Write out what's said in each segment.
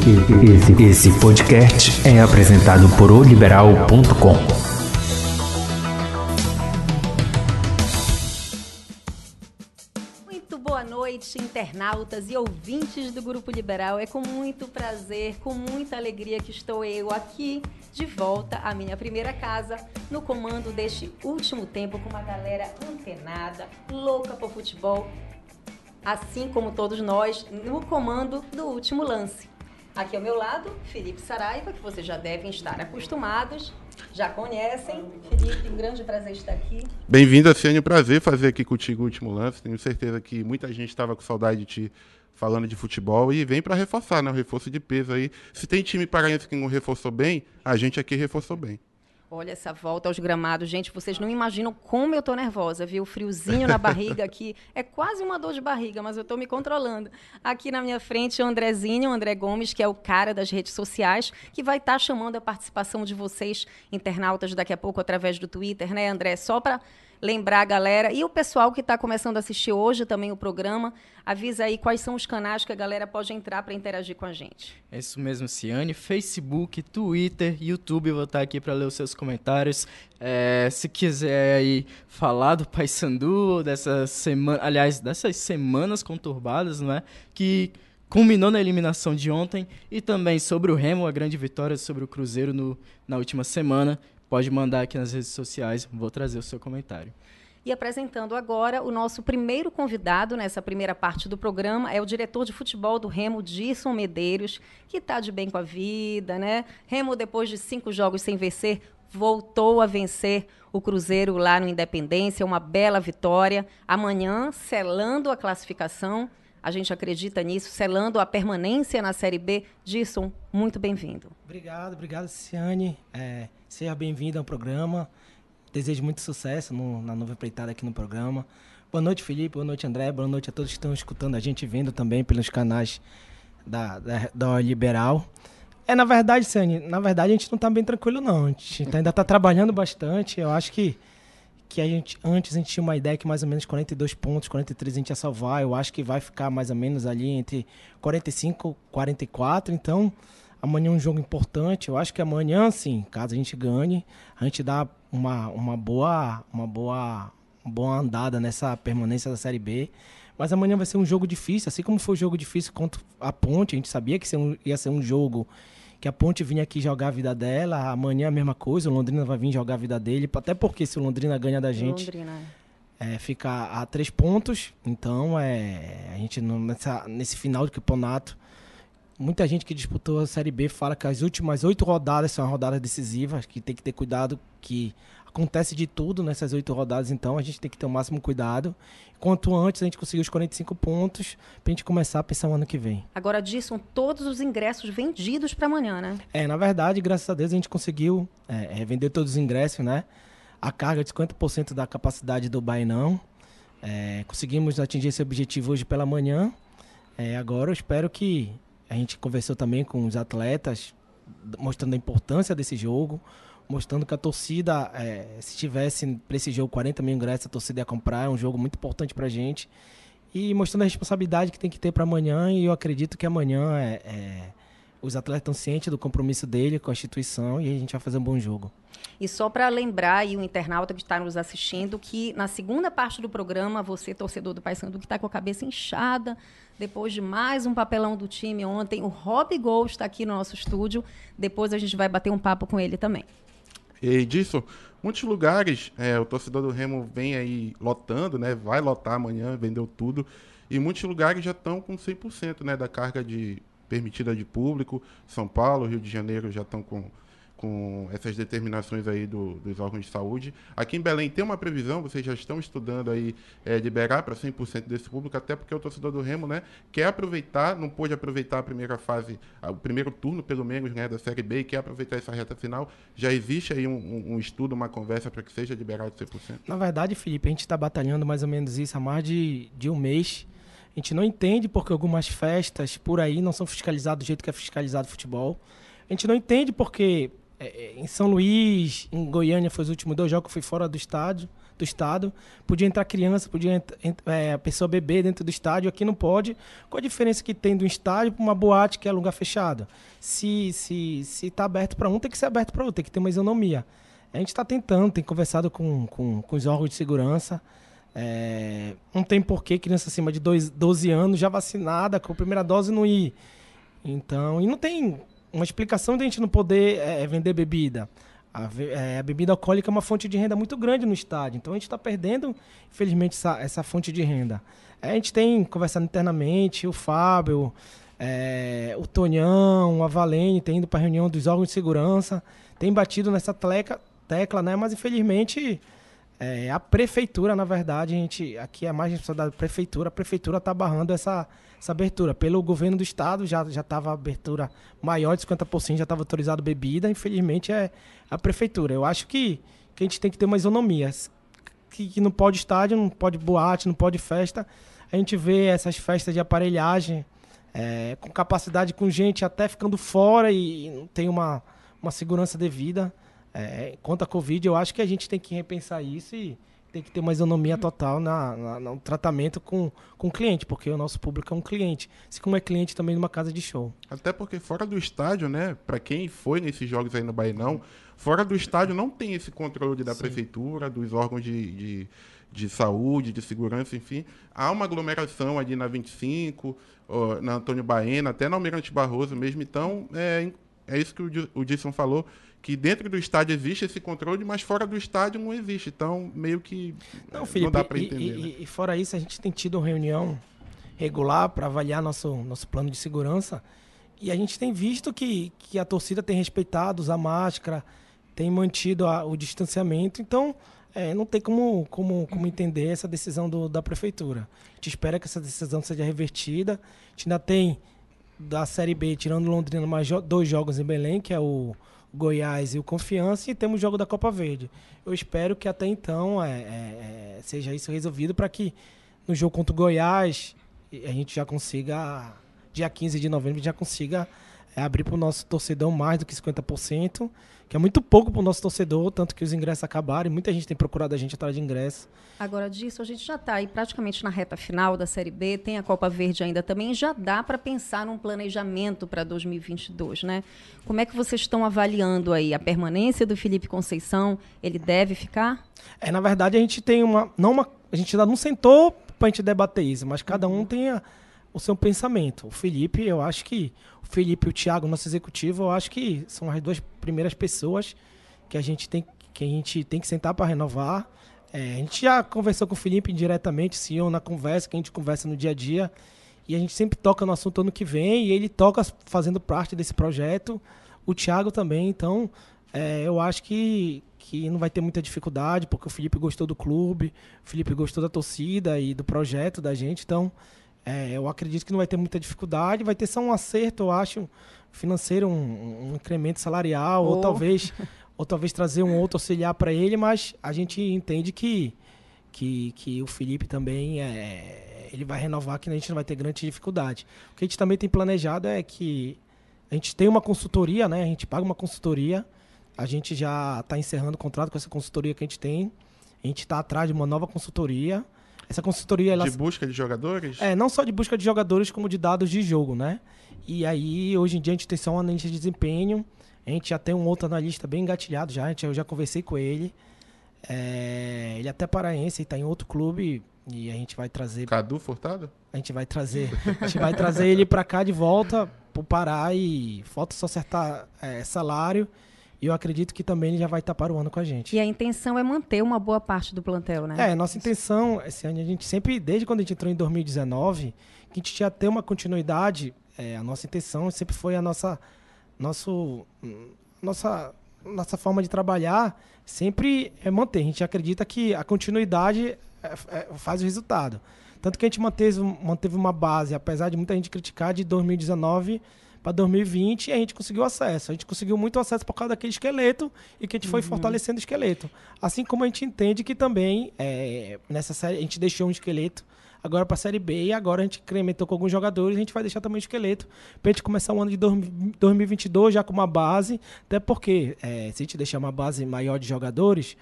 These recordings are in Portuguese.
Esse, esse podcast é apresentado por oliberal.com. Muito boa noite, internautas e ouvintes do Grupo Liberal. É com muito prazer, com muita alegria que estou eu aqui de volta à minha primeira casa, no comando deste último tempo com uma galera antenada, louca por futebol, assim como todos nós, no comando do último lance. Aqui ao meu lado, Felipe Saraiva, que vocês já devem estar acostumados, já conhecem. Felipe, um grande prazer estar aqui. Bem-vindo, Ciane. Prazer fazer aqui contigo o último lance. Tenho certeza que muita gente estava com saudade de ti falando de futebol e vem para reforçar, né? O reforço de peso aí. Se tem time paraense que não reforçou bem, a gente aqui reforçou bem. Olha essa volta aos gramados. Gente, vocês não imaginam como eu tô nervosa, viu? O friozinho na barriga aqui. É quase uma dor de barriga, mas eu tô me controlando. Aqui na minha frente, o Andrezinho, o André Gomes, que é o cara das redes sociais, que vai estar tá chamando a participação de vocês, internautas, daqui a pouco através do Twitter, né, André? Só para lembrar a galera e o pessoal que está começando a assistir hoje também o programa, avisa aí quais são os canais que a galera pode entrar para interagir com a gente. É isso mesmo, Ciane. Facebook, Twitter, YouTube, vou estar aqui para ler os seus comentários. É, se quiser aí falar do Paysandu, dessa semana, aliás, dessas semanas conturbadas, não é? Que culminou na eliminação de ontem e também sobre o Remo, a grande vitória sobre o Cruzeiro no, na última semana pode mandar aqui nas redes sociais, vou trazer o seu comentário. E apresentando agora o nosso primeiro convidado nessa primeira parte do programa é o diretor de futebol do Remo, Disson Medeiros, que está de bem com a vida, né? Remo, depois de cinco jogos sem vencer, voltou a vencer o Cruzeiro lá no Independência, uma bela vitória. Amanhã, selando a classificação, a gente acredita nisso, selando a permanência na Série B. Disson, muito bem-vindo. Obrigado, obrigado, Ciane. É, seja bem-vindo ao programa. Desejo muito sucesso no, na nova empreitada aqui no programa. Boa noite, Felipe. Boa noite, André. Boa noite a todos que estão escutando a gente vendo também pelos canais da, da, da Liberal. É, na verdade, Ciane, na verdade a gente não está bem tranquilo, não. A gente ainda está trabalhando bastante. Eu acho que que a gente antes a gente tinha uma ideia que mais ou menos 42 pontos, 43 a gente ia salvar. Eu acho que vai ficar mais ou menos ali entre 45 e 44. Então, amanhã é um jogo importante. Eu acho que amanhã, sim, caso a gente ganhe, a gente dá uma, uma boa uma boa uma boa andada nessa permanência da Série B. Mas amanhã vai ser um jogo difícil, assim como foi um jogo difícil contra a Ponte, a gente sabia que ia ser um jogo que a Ponte vinha aqui jogar a vida dela, amanhã a mesma coisa, o Londrina vai vir jogar a vida dele, até porque se o Londrina ganha da gente, Londrina. É, fica a três pontos, então é, a gente nessa, nesse final de campeonato, muita gente que disputou a Série B fala que as últimas oito rodadas são rodadas decisivas, que tem que ter cuidado, que acontece de tudo nessas oito rodadas, então a gente tem que ter o máximo cuidado. Quanto antes a gente conseguir os 45 pontos, pra gente começar a pensar o ano que vem. Agora, disso, todos os ingressos vendidos para amanhã, né? É, na verdade, graças a Deus, a gente conseguiu é, é vender todos os ingressos, né? A carga de 50% da capacidade do Bainão. É, conseguimos atingir esse objetivo hoje pela manhã. É, agora eu espero que a gente conversou também com os atletas, mostrando a importância desse jogo mostrando que a torcida, é, se tivesse para esse jogo 40 mil ingressos, a torcida ia comprar. É um jogo muito importante para a gente. E mostrando a responsabilidade que tem que ter para amanhã. E eu acredito que amanhã é, é, os atletas estão cientes do compromisso dele com a instituição e a gente vai fazer um bom jogo. E só para lembrar aí o internauta que está nos assistindo que na segunda parte do programa, você, torcedor do Paysandu, que está com a cabeça inchada, depois de mais um papelão do time ontem, o Rob Gol está aqui no nosso estúdio. Depois a gente vai bater um papo com ele também. E disso, muitos lugares, é, o torcedor do Remo vem aí lotando, né? Vai lotar amanhã, vendeu tudo. E muitos lugares já estão com 100% né, da carga de permitida de público. São Paulo, Rio de Janeiro já estão com com essas determinações aí do, dos órgãos de saúde. Aqui em Belém tem uma previsão, vocês já estão estudando aí é, liberar para 100% desse público, até porque o torcedor do Remo né, quer aproveitar, não pôde aproveitar a primeira fase, o primeiro turno pelo menos né, da Série B e quer aproveitar essa reta final. Já existe aí um, um, um estudo, uma conversa para que seja liberado 100%? Na verdade, Felipe, a gente está batalhando mais ou menos isso há mais de, de um mês. Gente não entende porque algumas festas por aí não são fiscalizadas do jeito que é fiscalizado o futebol. A gente não entende porque é, é, em São Luís, em Goiânia, foi os últimos dois jogos que fui fora do estádio, do estado. Podia entrar criança, podia é, a pessoa beber dentro do estádio, aqui não pode. Qual a diferença que tem do estádio para uma boate que é lugar fechado? Se se se está aberto para um, tem que ser aberto para outro, tem que ter uma isonomia. A gente está tentando, tem conversado com, com, com os órgãos de segurança. É, não tem porquê criança acima de dois, 12 anos já vacinada com a primeira dose não ir. Então, e não tem uma explicação de a gente não poder é, vender bebida. A, é, a, bebida alcoólica é uma fonte de renda muito grande no estádio. Então a gente está perdendo, infelizmente, essa, essa, fonte de renda. É, a gente tem conversado internamente, o Fábio, é, o Tonhão, a Valene tem ido para a reunião dos órgãos de segurança, tem batido nessa tecla, tecla né? Mas infelizmente é, a prefeitura, na verdade, a gente aqui é mais responsabilidade da prefeitura, a prefeitura está barrando essa, essa abertura. Pelo governo do estado já já estava abertura maior de 50%, já estava autorizado bebida, infelizmente é a prefeitura. Eu acho que, que a gente tem que ter uma isonomia. Que, que não pode estádio, não pode boate, não pode festa. A gente vê essas festas de aparelhagem é, com capacidade, com gente até ficando fora e, e não tem uma, uma segurança devida. É, quanto à Covid, eu acho que a gente tem que repensar isso e tem que ter uma isonomia total na, na, no tratamento com, com o cliente, porque o nosso público é um cliente. Assim como é cliente também numa casa de show. Até porque fora do estádio, né, para quem foi nesses jogos aí no Bainão, fora do estádio não tem esse controle da Sim. prefeitura, dos órgãos de, de, de, saúde, de segurança, enfim. Há uma aglomeração ali na 25, na Antônio Baena, até na Almirante Barroso mesmo. Então, é, é isso que o, o Disson falou que dentro do estádio existe esse controle, mas fora do estádio não existe. Então, meio que não, Felipe, não dá para entender. E, né? e, fora isso, a gente tem tido reunião regular para avaliar nosso, nosso plano de segurança. E a gente tem visto que, que a torcida tem respeitado, usar máscara, tem mantido a, o distanciamento. Então, é, não tem como, como, como entender essa decisão do, da prefeitura. A gente espera que essa decisão seja revertida. A gente ainda tem da Série B, tirando Londrina, mais dois jogos em Belém, que é o Goiás e o Confiança, e temos o jogo da Copa Verde. Eu espero que até então é, é, é seja isso resolvido para que no jogo contra o Goiás a gente já consiga, dia 15 de novembro, já consiga é, abrir para o nosso torcedor mais do que 50% que é muito pouco para o nosso torcedor, tanto que os ingressos acabaram e muita gente tem procurado a gente atrás de ingressos. Agora, disso, a gente já está aí praticamente na reta final da Série B, tem a Copa Verde ainda também, já dá para pensar num planejamento para 2022, né? Como é que vocês estão avaliando aí a permanência do Felipe Conceição? Ele deve ficar? É, na verdade, a gente tem uma. Não uma a gente ainda não sentou para a gente debater isso, mas cada um tem a, o seu pensamento. O Felipe, eu acho que o Felipe e o Thiago, nosso executivo, eu acho que são as duas primeiras pessoas que a gente tem que a gente tem que sentar para renovar. É, a gente já conversou com o Felipe diretamente, sim, ou na conversa que a gente conversa no dia a dia, e a gente sempre toca no assunto ano que vem, e ele toca fazendo parte desse projeto. O Thiago também, então é, eu acho que, que não vai ter muita dificuldade, porque o Felipe gostou do clube, o Felipe gostou da torcida e do projeto da gente, então é, eu acredito que não vai ter muita dificuldade, vai ter só um acerto, eu acho, financeiro, um, um incremento salarial, oh. ou talvez ou talvez trazer um outro auxiliar para ele, mas a gente entende que, que, que o Felipe também é, ele vai renovar, que a gente não vai ter grande dificuldade. O que a gente também tem planejado é que a gente tem uma consultoria, né? A gente paga uma consultoria, a gente já está encerrando o contrato com essa consultoria que a gente tem, a gente está atrás de uma nova consultoria essa consultoria... Ela... De busca de jogadores? É, não só de busca de jogadores, como de dados de jogo, né? E aí, hoje em dia, a gente tem só um analista de desempenho. A gente já tem um outro analista bem engatilhado já. Eu já conversei com ele. É, ele é até paraense, está em outro clube. E a gente vai trazer... Cadu Furtado? A gente vai trazer... a gente vai trazer ele para cá de volta, pro Pará. E falta só acertar é, salário. E eu acredito que também ele já vai estar para o ano com a gente. E a intenção é manter uma boa parte do plantel, né? É, nossa intenção esse ano, a gente sempre, desde quando a gente entrou em 2019, que a gente tinha ter uma continuidade, é, a nossa intenção sempre foi a nossa, nosso, nossa, nossa forma de trabalhar sempre é manter. A gente acredita que a continuidade é, é, faz o resultado. Tanto que a gente manteve, manteve uma base, apesar de muita gente criticar, de 2019 para 2020 e a gente conseguiu acesso. A gente conseguiu muito acesso por causa daquele esqueleto e que a gente foi uhum. fortalecendo o esqueleto. Assim como a gente entende que também é, nessa série a gente deixou um esqueleto agora para a Série B e agora a gente incrementou com alguns jogadores, a gente vai deixar também o esqueleto para a gente começar o ano de 2022 já com uma base, até porque é, se a gente deixar uma base maior de jogadores,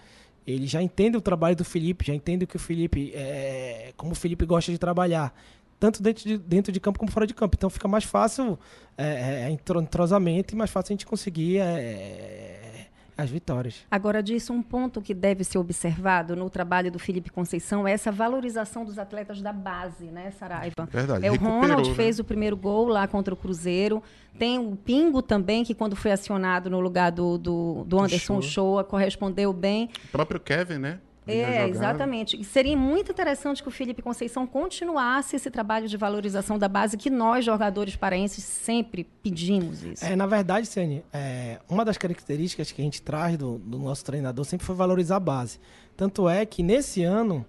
ele já entende o trabalho do Felipe, já entende o que o Felipe, é, como o Felipe gosta de trabalhar, tanto dentro de, dentro de campo como fora de campo. Então fica mais fácil é, é, entrosamento e mais fácil a gente conseguir é, as vitórias. Agora, disso, um ponto que deve ser observado no trabalho do Felipe Conceição é essa valorização dos atletas da base, né, Saraiva? Verdade. É, o Ronald né? fez o primeiro gol lá contra o Cruzeiro. Tem o Pingo também, que quando foi acionado no lugar do, do, do Anderson Shoa, correspondeu bem. O próprio Kevin, né? É, exatamente. E seria muito interessante que o Felipe Conceição continuasse esse trabalho de valorização da base que nós, jogadores paraenses, sempre pedimos isso. É, na verdade, Sene, é, uma das características que a gente traz do, do nosso treinador sempre foi valorizar a base. Tanto é que nesse ano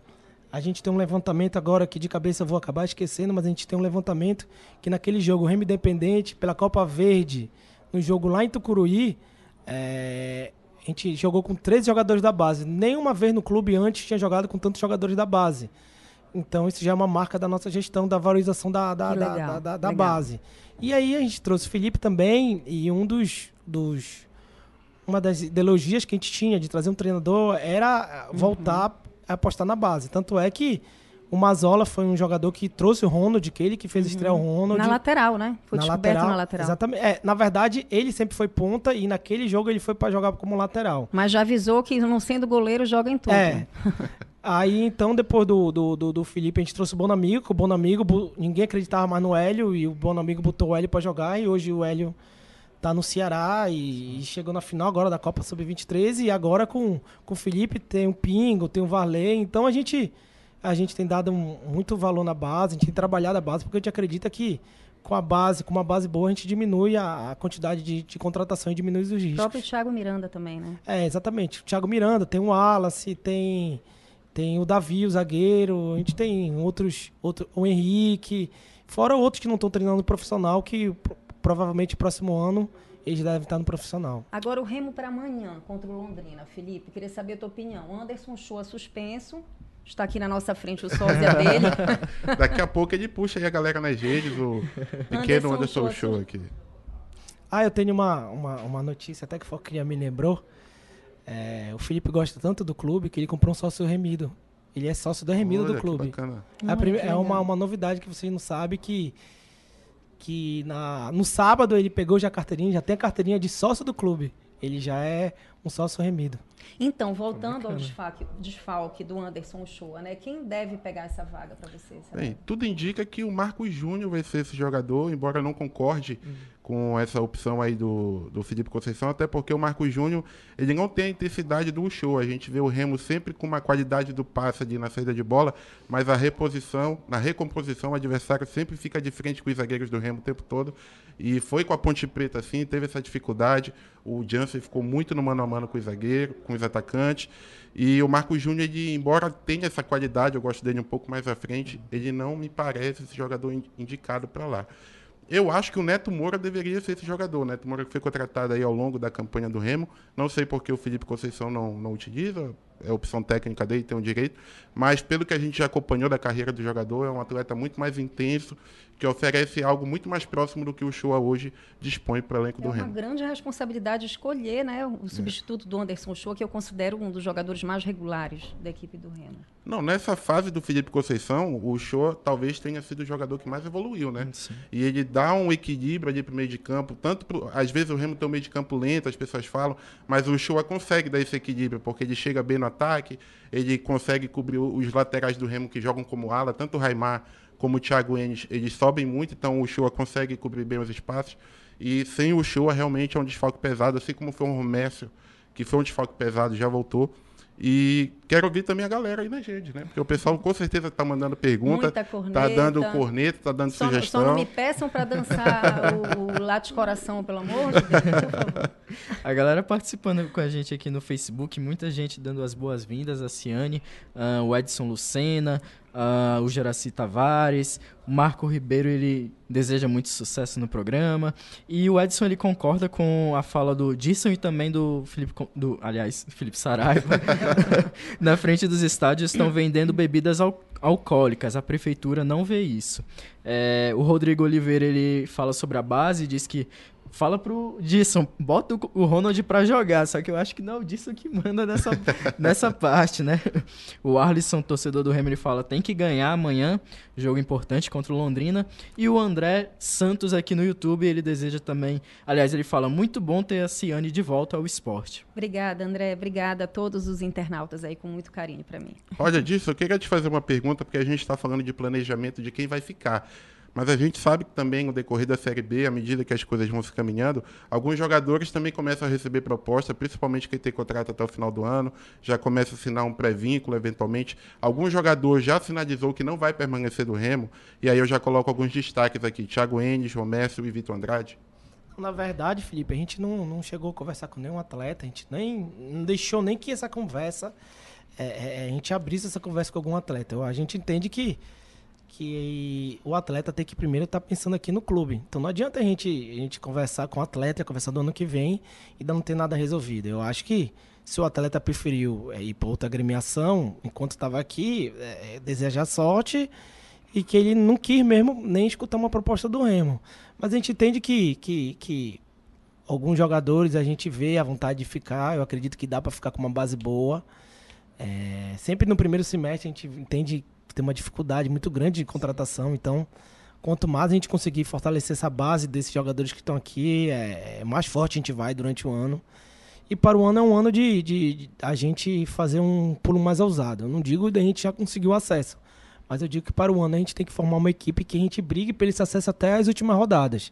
a gente tem um levantamento agora que de cabeça eu vou acabar esquecendo, mas a gente tem um levantamento que naquele jogo Remo Independente pela Copa Verde, no jogo lá em Tucuruí, é, a gente jogou com 13 jogadores da base. Nenhuma vez no clube antes tinha jogado com tantos jogadores da base. Então isso já é uma marca da nossa gestão, da valorização da, da, legal, da- da- da base. E aí a gente trouxe o Felipe também, e um dos, dos. Uma das ideologias que a gente tinha de trazer um treinador era Uhum. voltar a apostar na base. Tanto é que o Mazola foi um jogador que trouxe o Ronald, que ele que fez estrear o Ronald. Uhum. Na lateral, né? Foi na descoberto lateral, na lateral. Exatamente. É, na verdade, ele sempre foi ponta e naquele jogo ele foi para jogar como lateral. Mas já avisou que, não sendo goleiro, joga em tudo. É. Aí, então, depois do, do, do, do Felipe, a gente trouxe o Bonamigo, que o Bonamigo, ninguém acreditava mais no Hélio, e o Bonamigo botou o Hélio pra jogar, e hoje o Hélio tá no Ceará e, e chegou na final agora da Copa Sub-23, e agora com, com o Felipe tem o Pingo, tem o Varley, então a gente, a gente tem dado muito valor na base, a gente tem trabalhado a base, porque a gente acredita que com a base, com uma base boa, a gente diminui a, a quantidade de, de contratação e diminui os O riscos. próprio Thiago Miranda também, né? É, exatamente. O Thiago Miranda, tem o Wallace, tem, tem o Davi, o zagueiro, a gente tem outros, outro, o Henrique, fora outros que não estão treinando no profissional, que pro- provavelmente próximo ano eles devem estar no profissional. Agora o Remo para amanhã contra o Londrina. Felipe, queria saber a tua opinião. Anderson Shoa suspenso. Está aqui na nossa frente o sósia dele. Daqui a pouco ele puxa aí a galera nas redes, o pequeno Anderson Anderson Show, aqui. Ah, eu tenho uma, uma, uma notícia até que foi que me lembrou. É, o Felipe gosta tanto do clube que ele comprou um sócio remido. Ele é sócio do remido Olha, do que clube. bacana. É, é uma, uma novidade que vocês não sabem que que na, no sábado ele pegou já a carteirinha, já tem a carteirinha de sócio do clube. Ele já é um sócio remido. Então, voltando ao desfalque, desfalque do Anderson Shoa, né? Quem deve pegar essa vaga para você? Bem, tudo indica que o Marcos Júnior vai ser esse jogador, embora eu não concorde Uhum. com essa opção aí do, do Felipe Conceição, até porque o Marcos Júnior ele não tem a intensidade do show. A gente vê o Remo sempre com uma qualidade do passe ali na saída de bola, mas a reposição, na recomposição, o adversário sempre fica de frente com os zagueiros do Remo o tempo todo. E foi com a Ponte Preta assim, teve essa dificuldade. O Jansen ficou muito no mano a mano com os zagueiros, com os atacantes. E o Marcos Júnior, ele, embora tenha essa qualidade, eu gosto dele um pouco mais à frente, ele não me parece esse jogador in- indicado para lá. Eu acho que o Neto Moura deveria ser esse jogador. O Neto Moura foi contratado aí ao longo da campanha do Remo. Não sei por que o Felipe Conceição não, não utiliza, é opção técnica dele, tem o direito. Mas pelo que a gente já acompanhou da carreira do jogador, é um atleta muito mais intenso, que oferece algo muito mais próximo do que o Shoa hoje dispõe para o elenco É do uma Remo. grande responsabilidade escolher né, o É. substituto do Anderson Shoa, que eu considero um dos jogadores mais regulares da equipe do Remo. Não, nessa fase do Felipe Conceição, o Shoa talvez tenha sido o jogador que mais evoluiu, né? E ele dá um equilíbrio ali pro meio de campo, tanto pro, às vezes o Remo tem um meio de campo lento, as pessoas falam, mas o Shoa consegue dar esse equilíbrio, porque ele chega bem no ataque, ele consegue cobrir os laterais do Remo que jogam como ala, tanto o Raimar como o Thiago Enes, eles sobem muito, então o Shoa consegue cobrir bem os espaços. E sem o Shoa realmente é um desfalque pesado, assim como foi o Romércio, que foi um desfalque pesado, já voltou. E quero ouvir também a galera aí nas redes, né? Porque o pessoal com certeza tá mandando pergunta, Muita tá corneta. dando corneta, tá dando Só, sugestão. só não me peçam para dançar o, o Late Coração, pelo amor de Deus, por favor. A galera participando com a gente aqui no Facebook, muita gente dando as boas-vindas, a Ciane, ah, o Edson Lucena, ah, o Jeraci Tavares, o Marco Ribeiro, ele deseja muito sucesso no programa, e o Edson, ele concorda com a fala do Disson e também do Felipe, do, aliás, Felipe Saraiva, na frente dos estádios estão vendendo bebidas al- alcoólicas, a prefeitura não vê isso. É, o Rodrigo Oliveira, ele fala sobre a base, diz que Fala pro Disson, bota o, Ronald pra jogar, só que eu acho que não é o Disson que manda nessa, nessa parte, né? O Arlisson, torcedor do Remo, ele fala, tem que ganhar amanhã, jogo importante contra o Londrina. E o André Santos aqui no YouTube, ele deseja também, aliás, ele fala, muito bom ter a Ciane de volta ao esporte. Obrigada, André. Obrigada a todos os internautas aí, com muito carinho para mim. Olha, Disson, eu queria te fazer uma pergunta, porque a gente está falando de planejamento de quem vai ficar. Mas a gente sabe que também no decorrer da Série B, à medida que as coisas vão se caminhando, alguns jogadores também começam a receber proposta, principalmente quem tem contrato até o final do ano, já começa a assinar um pré-vínculo eventualmente. Algum jogador já sinalizou que não vai permanecer do Remo, e aí eu já coloco alguns destaques aqui: Thiago Enes, Romércio e Vitor Andrade. Na verdade, Felipe, a gente não, não chegou a conversar com nenhum atleta, a gente nem não deixou nem que essa conversa, é, é, a gente abrisse essa conversa com algum atleta. A gente entende que que o atleta tem que primeiro estar tá pensando aqui no clube. Então não adianta a gente, a gente conversar com o atleta, conversar do ano que vem e não ter nada resolvido. Eu acho que se o atleta preferiu é, ir para outra agremiação enquanto estava aqui, é, é, desejar sorte e que ele não quis mesmo nem escutar uma proposta do Remo. Mas a gente entende que, que, que alguns jogadores a gente vê a vontade de ficar. Eu acredito que dá para ficar com uma base boa. É, sempre no primeiro semestre a gente entende tem uma dificuldade muito grande de contratação. Então, quanto mais a gente conseguir fortalecer essa base desses jogadores que estão aqui, é, é, mais forte a gente vai durante o ano. E para o ano é um ano de, de, de a gente fazer um pulo mais ousado. Eu não digo que a gente já conseguiu acesso, mas eu digo que para o ano a gente tem que formar uma equipe que a gente brigue pelo esse acesso até as últimas rodadas.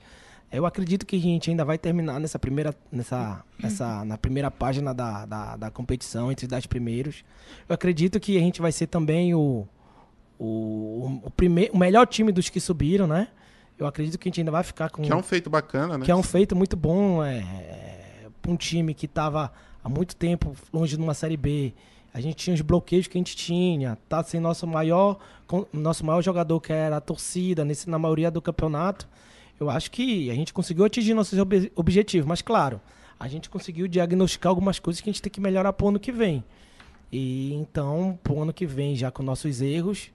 Eu acredito que a gente ainda vai terminar nessa primeira, nessa, nessa, na primeira página da, da, da competição, entre os dez primeiros. Eu acredito que a gente vai ser também o, o, o, primeiro, o melhor time dos que subiram, né? Eu acredito que a gente ainda vai ficar com. Que é um feito bacana, né? Que é um feito muito bom. É, é, um time que estava há muito tempo longe de uma Série B. A gente tinha os bloqueios que a gente tinha. Tá sem nosso maior, nosso maior jogador, que era a torcida, nesse, na maioria do campeonato. Eu acho que a gente conseguiu atingir nossos ob objetivos. Mas, claro, a gente conseguiu diagnosticar algumas coisas que a gente tem que melhorar para o ano que vem. E então, para o ano que vem, já com nossos erros,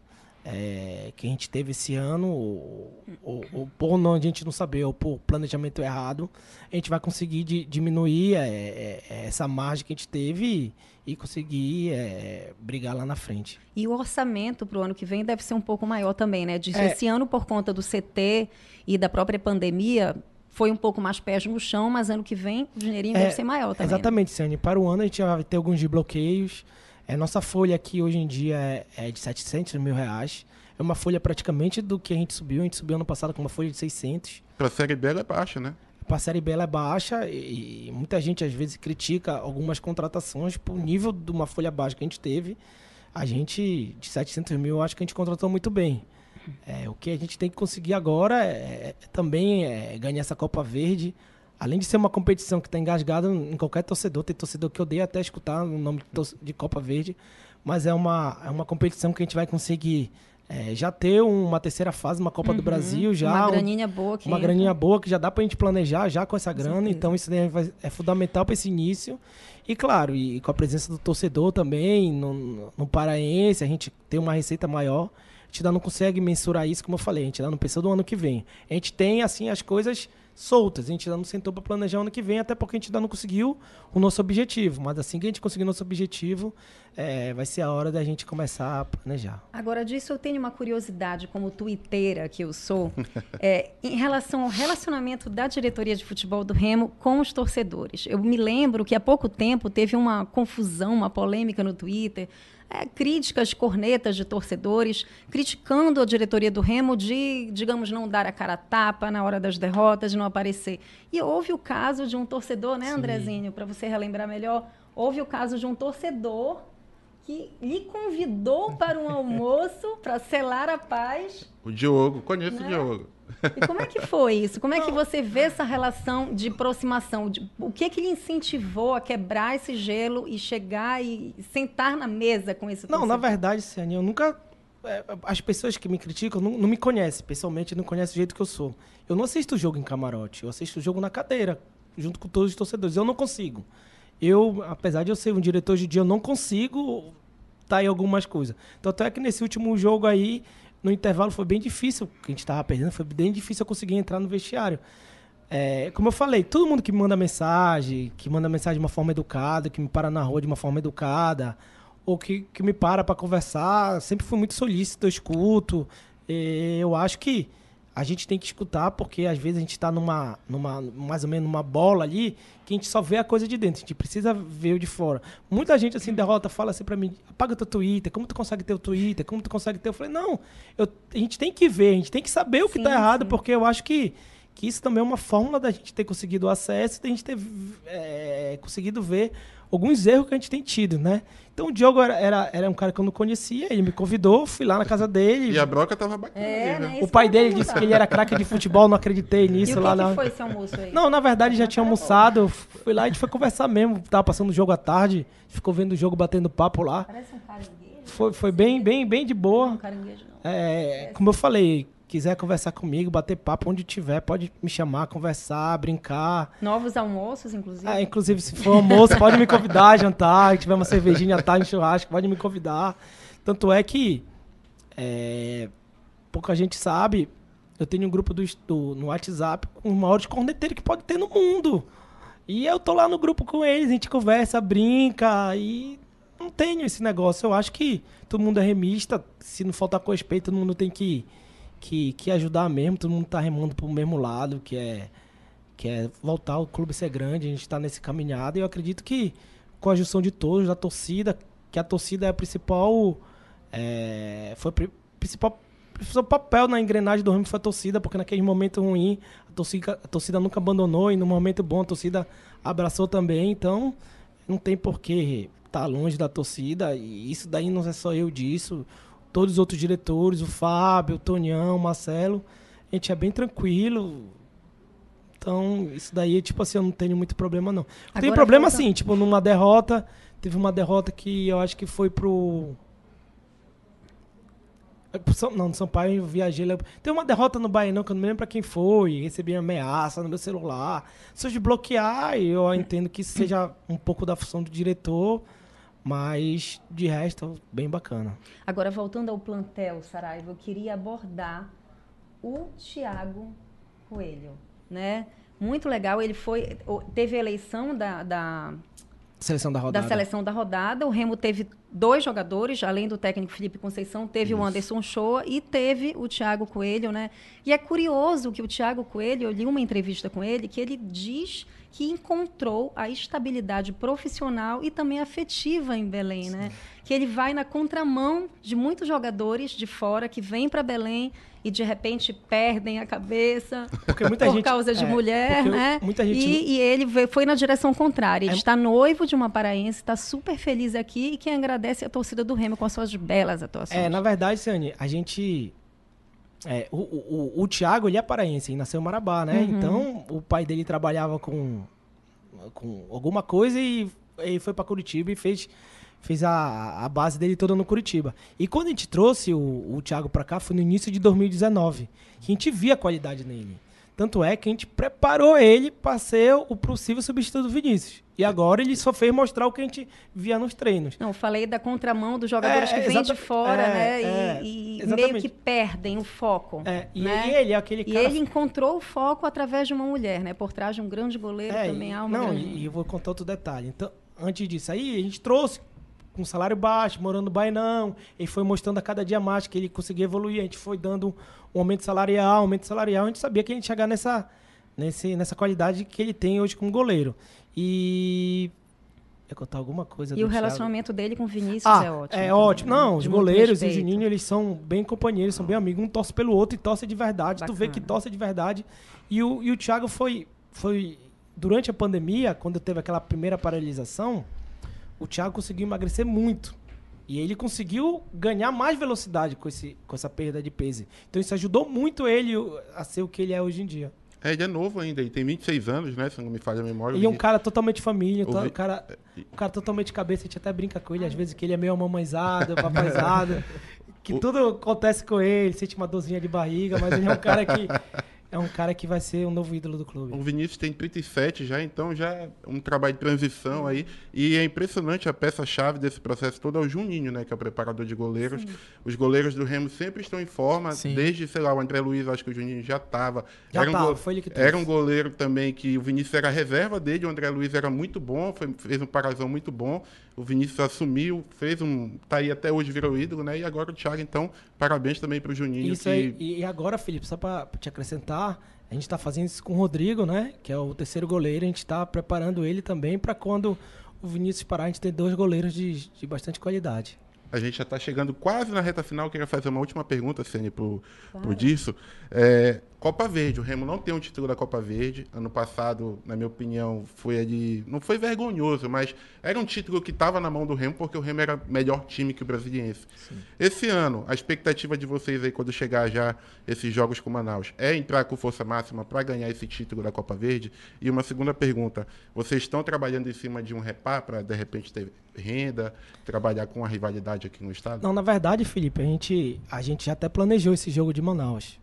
é, que a gente teve esse ano, ou, ou, ou por não, a gente não saber, ou por planejamento errado, a gente vai conseguir di, diminuir é, é, é essa margem que a gente teve e, e conseguir é, brigar lá na frente. E o orçamento para o ano que vem deve ser um pouco maior também, né? De, esse ano, por conta do CT e da própria pandemia, foi um pouco mais pés no chão, mas ano que vem o dinheirinho deve ser maior também. Né? Exatamente, né? Para o ano a gente vai ter alguns bloqueios. É, nossa folha aqui hoje em dia é, é, de 700 mil reais. É uma folha praticamente do que a gente subiu. A gente subiu ano passado com uma folha de 600. Para a Série B ela é baixa, né? Para a Série B ela é baixa e, e, muita gente às vezes critica algumas contratações por nível de uma folha baixa que a gente teve. A gente, de 700 mil, acho que a gente contratou muito bem. É, o que a gente tem que conseguir agora é, é também é ganhar essa Copa Verde além de ser uma competição que está engasgada em qualquer torcedor, tem torcedor que odeia até escutar o nome de Copa Verde, mas é uma, é uma competição que a gente vai conseguir é, já ter uma terceira fase, uma Copa uhum, do Brasil, já. Uma graninha boa que Uma entra. graninha boa que já dá para a gente planejar já com essa grana, então isso é fundamental para esse início. E claro, e com a presença do torcedor também, no, no Paraense, a gente tem uma receita maior. A gente ainda não consegue mensurar isso, como eu falei, a gente ainda não pensou do ano que vem. A gente tem, assim, as coisas soltas. A gente ainda não sentou para planejar ano que vem, até porque a gente ainda não conseguiu o nosso objetivo. Mas assim que a gente conseguir nosso objetivo, é, vai ser a hora da gente começar a planejar. Agora, disso eu tenho uma curiosidade, como tuiteira que eu sou, é, em relação ao relacionamento da diretoria de futebol do Remo com os torcedores. Eu me lembro que há pouco tempo teve uma confusão, uma polêmica no Twitter é, críticas, cornetas de torcedores, criticando a diretoria do Remo de, digamos, não dar a cara a tapa na hora das derrotas, de não aparecer. E houve o caso de um torcedor, né, Andrezinho, para você relembrar melhor, houve o caso de um torcedor que lhe convidou para um almoço para selar a paz. O Diogo, conheço né? o Diogo. E como é que foi isso? Como é que você vê essa relação de aproximação? De, o que que lhe incentivou a quebrar esse gelo e chegar e sentar na mesa com esse Não, na verdade, Ciane, eu nunca... É, as pessoas que me criticam não, não me conhecem, pessoalmente, não conhecem o jeito que eu sou. Eu não assisto o jogo em camarote, eu assisto o jogo na cadeira, junto com todos os torcedores. Eu não consigo. Eu, apesar de eu ser um diretor de dia, eu não consigo estar tá em algumas coisas. Tanto é que nesse último jogo aí, no intervalo foi bem difícil, que a gente estava perdendo, foi bem difícil eu conseguir entrar no vestiário. É, como eu falei, todo mundo que me manda mensagem, que manda mensagem de uma forma educada, que me para na rua de uma forma educada, ou que, que me para para conversar, sempre fui muito solícito, eu escuto. E eu acho que a gente tem que escutar, porque às vezes a gente está numa, numa, mais ou menos numa bola ali, que a gente só vê a coisa de dentro, a gente precisa ver o de fora. Muita gente, assim, derrota, fala assim pra mim, apaga teu Twitter, como tu consegue ter o Twitter, como tu consegue ter... Eu falei, não, eu, a gente tem que ver, a gente tem que saber o que Sim, tá errado, sim. porque eu acho que, que isso também é uma fórmula da gente ter conseguido o acesso, da gente ter é, conseguido ver alguns erros que a gente tem tido, né? Então o Diogo era, era, era um cara que eu não conhecia, ele me convidou, fui lá na casa dele. E a broca tava bacana. É, ali, né? né? O pai dele disse que ele era craque de futebol, não acreditei E nisso o lá que, na. que foi esse almoço aí? Não, na verdade já tinha almoçado, fui lá e a gente foi conversar mesmo. Tava passando o jogo à tarde, ficou vendo o jogo batendo papo lá. Parece um caranguejo. Foi, foi bem, bem, bem de boa. um caranguejo não. É, como eu falei, quiser conversar comigo, bater papo onde tiver, pode me chamar, conversar, brincar. Novos almoços, inclusive. Ah, inclusive, se for almoço, pode me convidar a jantar. Se tiver uma cervejinha à tarde, um churrasco, pode me convidar. Tanto é que é, pouca gente sabe, eu tenho um grupo do, do- no WhatsApp com os maiores corneteiros que pode ter no mundo. E eu tô lá no grupo com eles, a gente conversa, brinca e não tenho esse negócio. Eu acho que todo mundo é remista, se não faltar com respeito, todo mundo tem que, que, que ajudar mesmo, todo mundo tá remando pro mesmo lado, que é que é voltar o clube ser grande, a gente está nesse caminhada e eu acredito que com a junção de todos, da torcida, que a torcida é a principal é, foi o pri- principal principal papel na engrenagem do Remo foi a torcida, porque naquele momento ruim a torcida, a torcida nunca abandonou e no momento bom a torcida abraçou também, então não tem por que estar longe da torcida e isso daí não é só eu disso, todos os outros diretores, o Fábio, o Tonião, o Marcelo, a gente é bem tranquilo, então, isso daí, tipo assim, eu não tenho muito problema, não. Agora problema, falta- assim, tipo, numa derrota. Teve uma derrota que eu acho que foi pro. São, não, no São Paulo eu viajei. Teve uma derrota no Bahia, não, que eu não me lembro pra quem foi. Recebi ameaça no meu celular. Se eu desbloquear, eu entendo que seja um pouco da função do diretor. Mas, de resto, bem bacana. Agora, voltando ao plantel, Saraiva, eu queria abordar o Tiago Coelho, né? Muito legal, ele foi, o- teve a eleição da, da, Seleção da da rodada. seleção da rodada, o Remo teve dois jogadores, além do técnico Felipe Conceição, teve o Isso. Anderson Shoa e teve o Thiago Coelho, né? E é curioso que o Thiago Coelho, eu li uma entrevista com ele, que ele diz que encontrou a estabilidade profissional e também afetiva em Belém, né? Que ele vai na contramão de muitos jogadores de fora que vêm para Belém e de repente perdem a cabeça Porque muita por gente- causa de é, mulher, né? muita gente e, e ele foi na direção contrária. Ele É- está noivo de uma paraense, está super feliz aqui e quem agradece é a torcida do Remo com as suas belas atuações. É, na verdade, Ciane, a gente. É, o, o, o, ele é paraense, ele nasceu em Marabá, né? Uhum. Então, o pai dele trabalhava com, com alguma coisa e ele foi pra Curitiba e fez, fez a, a base dele toda no Curitiba. E quando a gente trouxe o, o Thiago pra cá, foi no início de 2019, que a gente via a qualidade nele. Tanto é que a gente preparou ele para ser o possível substituto do Vinícius. E agora ele só fez mostrar o que a gente via nos treinos. Não, falei da contramão dos jogadores É, que vêm de fora, é, né? é, e e meio que perdem o foco. É, e, né? e ele é aquele E cara ele encontrou o foco através de uma mulher, né? Por trás de um grande goleiro É, também e- há uma Não, grande... e eu vou contar outro detalhe. Então, antes disso aí, a gente trouxe com salário baixo, morando no Bainão, ele foi mostrando a cada dia mais que ele conseguia evoluir, a gente foi dando um aumento salarial, aumento salarial, a gente sabia que a gente ia chegar nessa, nesse, nessa qualidade que ele tem hoje como goleiro. E... Ia contar alguma coisa E o Thiago? relacionamento dele com o Vinícius Ah, é ótimo. É também, ótimo. né? Não, os goleiros e o. Juninho, eles são bem companheiros, são bem amigos. Um torce pelo outro e torce de verdade. Tu vê que Bacana. torce de verdade. E o, e o Thiago foi, foi... Durante a pandemia, quando teve aquela primeira paralisação, o Thiago conseguiu emagrecer muito. E ele conseguiu ganhar mais velocidade com, esse, com essa perda de peso. Então isso ajudou muito ele a ser o que ele é hoje em dia. É, ele é novo ainda, ele tem 26 anos, né? Se não me falha a memória. Ele é um cara totalmente família, um cara, um cara totalmente cabeça, a gente até brinca com ele, às vezes que ele é meio mamãezado, papaizado, que O- tudo acontece com ele, sente uma dorzinha de barriga, mas ele é um cara que é um cara que vai ser o novo ídolo do clube. O Vinícius tem 37 já, então já é um trabalho de transição aí. E é impressionante a peça-chave desse processo todo é o Juninho, né? Que é o preparador de goleiros. Os goleiros do Remo sempre estão em forma. Sim. Desde, sei lá, o André Luiz, acho que o Juninho já estava. Já era, um tava, foi ele que trouxe. era um goleiro também que o Vinícius era a reserva dele, o André Luiz era muito bom, foi- fez um parazão muito bom. O Vinícius assumiu, fez um. tá aí até hoje, virou ídolo, né? E agora o Thiago, então, parabéns também pro Juninho. Isso que... aí, e agora, Felipe, só pra te acrescentar, a gente tá fazendo isso com o Rodrigo, né? Que é o terceiro goleiro, a gente tá preparando ele também pra quando o Vinícius parar, a gente ter dois goleiros de, de bastante qualidade. A gente já está chegando quase na reta final. Eu queria fazer uma última pergunta, Ceni, pro, pro disso. É, Copa Verde. O Remo não tem um título da Copa Verde. Ano passado, na minha opinião, foi ali. Não foi vergonhoso, mas era um título que estava na mão do Remo, porque o Remo era melhor time que o Brasiliense. Esse ano, a expectativa de vocês aí, quando chegar já esses jogos com Manaus, é entrar com força máxima para ganhar esse título da Copa Verde? E uma segunda pergunta: vocês estão trabalhando em cima de um repar para, de repente, ter renda, trabalhar com a rivalidade aqui no estado? Não, na verdade, Felipe, a gente, a gente já até planejou esse jogo de Manaus.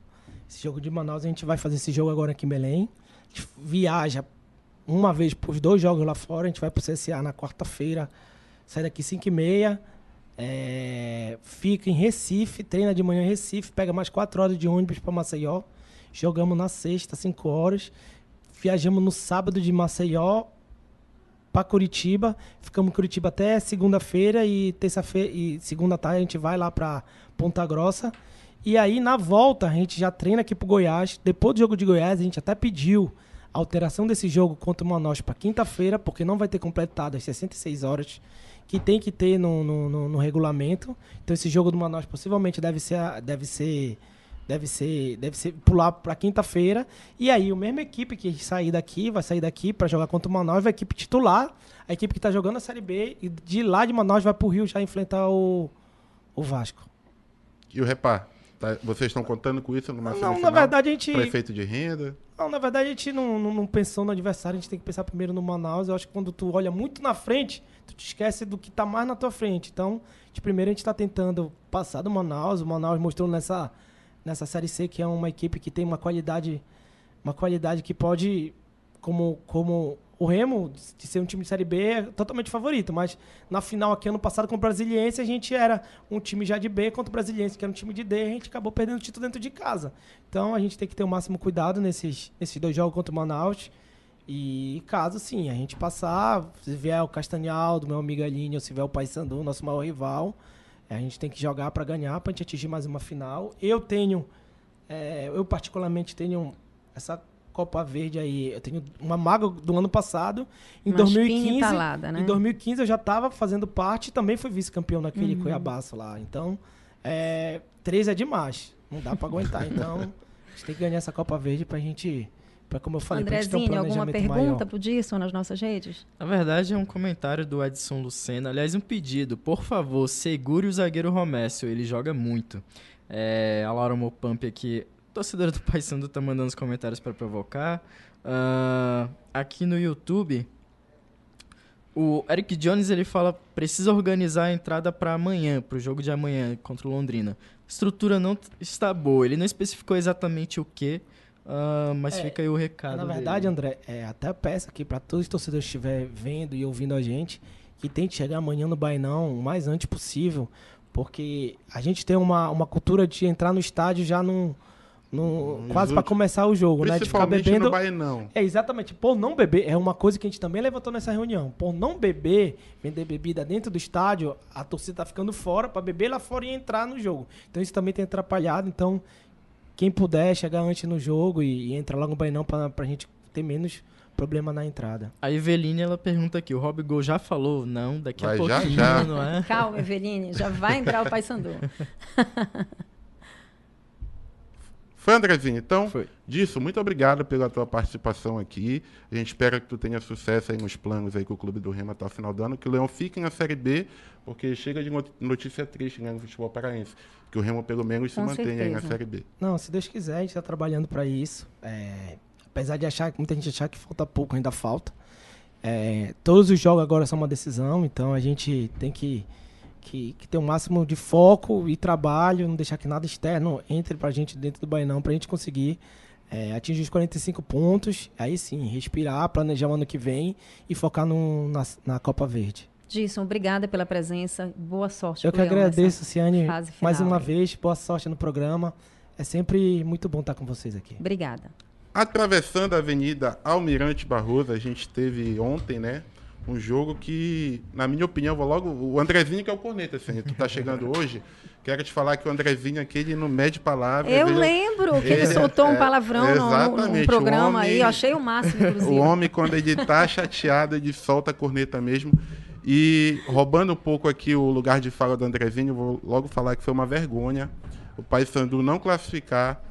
Esse jogo de Manaus, a gente vai fazer esse jogo agora aqui em Belém. A gente viaja uma vez os dois jogos lá fora. A gente vai para o CSA na quarta-feira, sai daqui 5 e meia. é, fica em Recife, treina de manhã em Recife, pega mais 4 horas de ônibus para Maceió. Jogamos na sexta, 5 horas. Viajamos no sábado de Maceió para Curitiba. Ficamos em Curitiba até segunda-feira e terça-feira e segunda tarde a gente vai lá para Ponta Grossa. E aí na volta a gente já treina aqui pro Goiás. Depois do jogo de Goiás a gente até pediu a alteração desse jogo contra o Manaus para quinta-feira, porque não vai ter completado as 66 horas que tem que ter no, no, no- no regulamento. Então esse jogo do Manaus possivelmente deve ser deve ser deve ser deve ser pular para quinta-feira e aí o mesma equipe que sair daqui vai sair daqui para jogar contra o Manaus vai a equipe titular a equipe que tá jogando a série B e de lá de Manaus vai pro Rio já enfrentar o o Vasco E o repar? Tá- vocês estão contando com isso numa não na verdade a gente Prefeito de renda? não, na verdade a gente não, não, não pensou no adversário, a gente tem que pensar primeiro no Manaus. Eu acho que quando tu olha muito na frente, tu te esquece do que tá mais na tua frente. Então, de primeiro a gente tá tentando passar do Manaus. O Manaus mostrou nessa, nessa Série C que é uma equipe que tem uma qualidade, uma qualidade que pode, como, como o Remo, de ser um time de Série B, é totalmente favorito. Mas na final aqui, ano passado, com o Brasiliense, a gente era um time já de B contra o Brasiliense, que era um time de D, a gente acabou perdendo o título dentro de casa. Então a gente tem que ter o máximo cuidado nesses, nesses dois jogos contra o Manaus. E caso sim, a gente passar, se vier o Castanhal, do meu amigo Aline, ou se vier o Paysandu, nosso maior rival, a gente tem que jogar para ganhar, para a gente atingir mais uma final. Eu tenho, é, eu particularmente tenho essa Copa Verde aí, eu tenho uma maga do ano passado, em Uma espinha 2015. entalada, né? Em 2015 eu já estava fazendo parte e também fui vice-campeão naquele Uhum. Cuiabaço lá. Então, é, três é demais. Não dá para aguentar. Então, a gente tem que ganhar essa Copa Verde pra gente, pra, como eu falei, pra gente ter um Andrezinho, alguma pergunta maior. pro Disso nas nossas redes? Na verdade, é um comentário do Edson Lucena. Aliás, um pedido. Por favor, segure o zagueiro Romécio. Ele joga muito. É, a Laura Mopamp aqui, torcedora do Paysandu, tá mandando os comentários para provocar. Ah, aqui no YouTube, o Eric Jones ele fala precisa organizar a entrada para amanhã, para o jogo de amanhã contra o Londrina. A estrutura não está boa. Ele não especificou exatamente o que, ah, mas É, fica aí o recado. Na dele. verdade, André, é, até peço aqui pra todos os torcedores que estiverem vendo e ouvindo a gente, que tente chegar amanhã no Bainão o mais antes possível, porque a gente tem uma, uma cultura de entrar no estádio já num, num- Nos quase para começar o jogo, né? De ficar bebendo. no Bainão. É, exatamente. Por não beber, é uma coisa que a gente também levantou nessa reunião. Por não beber, vender bebida dentro do estádio, a torcida tá ficando fora para beber lá fora e entrar no jogo. Então isso também tem atrapalhado. Então, quem puder chegar antes no jogo e, e entrar logo no bainão pra, pra gente ter menos problema na entrada. A Eveline, ela pergunta aqui, o Rob Gol já falou? Não, daqui a Vai já, pouquinho, já. não é? Calma, Eveline, já vai entrar o Paysandu. Foi, Andrezinho? Então, Foi. disso, muito obrigado pela tua participação aqui. A gente espera que tu tenha sucesso aí nos planos aí com o Clube do Remo até o final do ano, que o Leão fique na Série B, porque chega de not- notícia triste né, no futebol paraense. Que o Remo, pelo menos, se Com mantenha aí na certeza. Série B. Não, se Deus quiser, a gente tá trabalhando para isso. É, apesar de achar muita gente achar que falta pouco, ainda falta. É, todos os jogos agora são uma decisão, então a gente tem que, que, que ter o máximo de foco e trabalho, não deixar que nada externo entre pra gente dentro do Bainão, pra gente conseguir é, atingir os 45 pontos, aí sim, respirar, planejar o ano que vem e focar no, na, na Copa Verde. Disson, obrigada pela presença. Boa sorte. Eu que agradeço, Ciane, mais uma aí. vez. Boa sorte no programa. É sempre muito bom estar com vocês aqui. Obrigada. Atravessando a Avenida Almirante Barroso, a gente teve ontem, né? Um jogo que, na minha opinião, vou logo. O Andrezinho que é o corneta, assim, tu tá chegando hoje. Quero te falar que o Andrezinho aqui, ele não mede palavras. Eu ele- lembro que ele, ele- soltou um é, palavrão no- no, no programa homem- aí. Eu achei o máximo, inclusive. O homem, quando ele tá chateado, ele solta a corneta mesmo. E roubando um pouco aqui o lugar de fala do Andrezinho, vou logo falar que foi uma vergonha o Paysandu não classificar.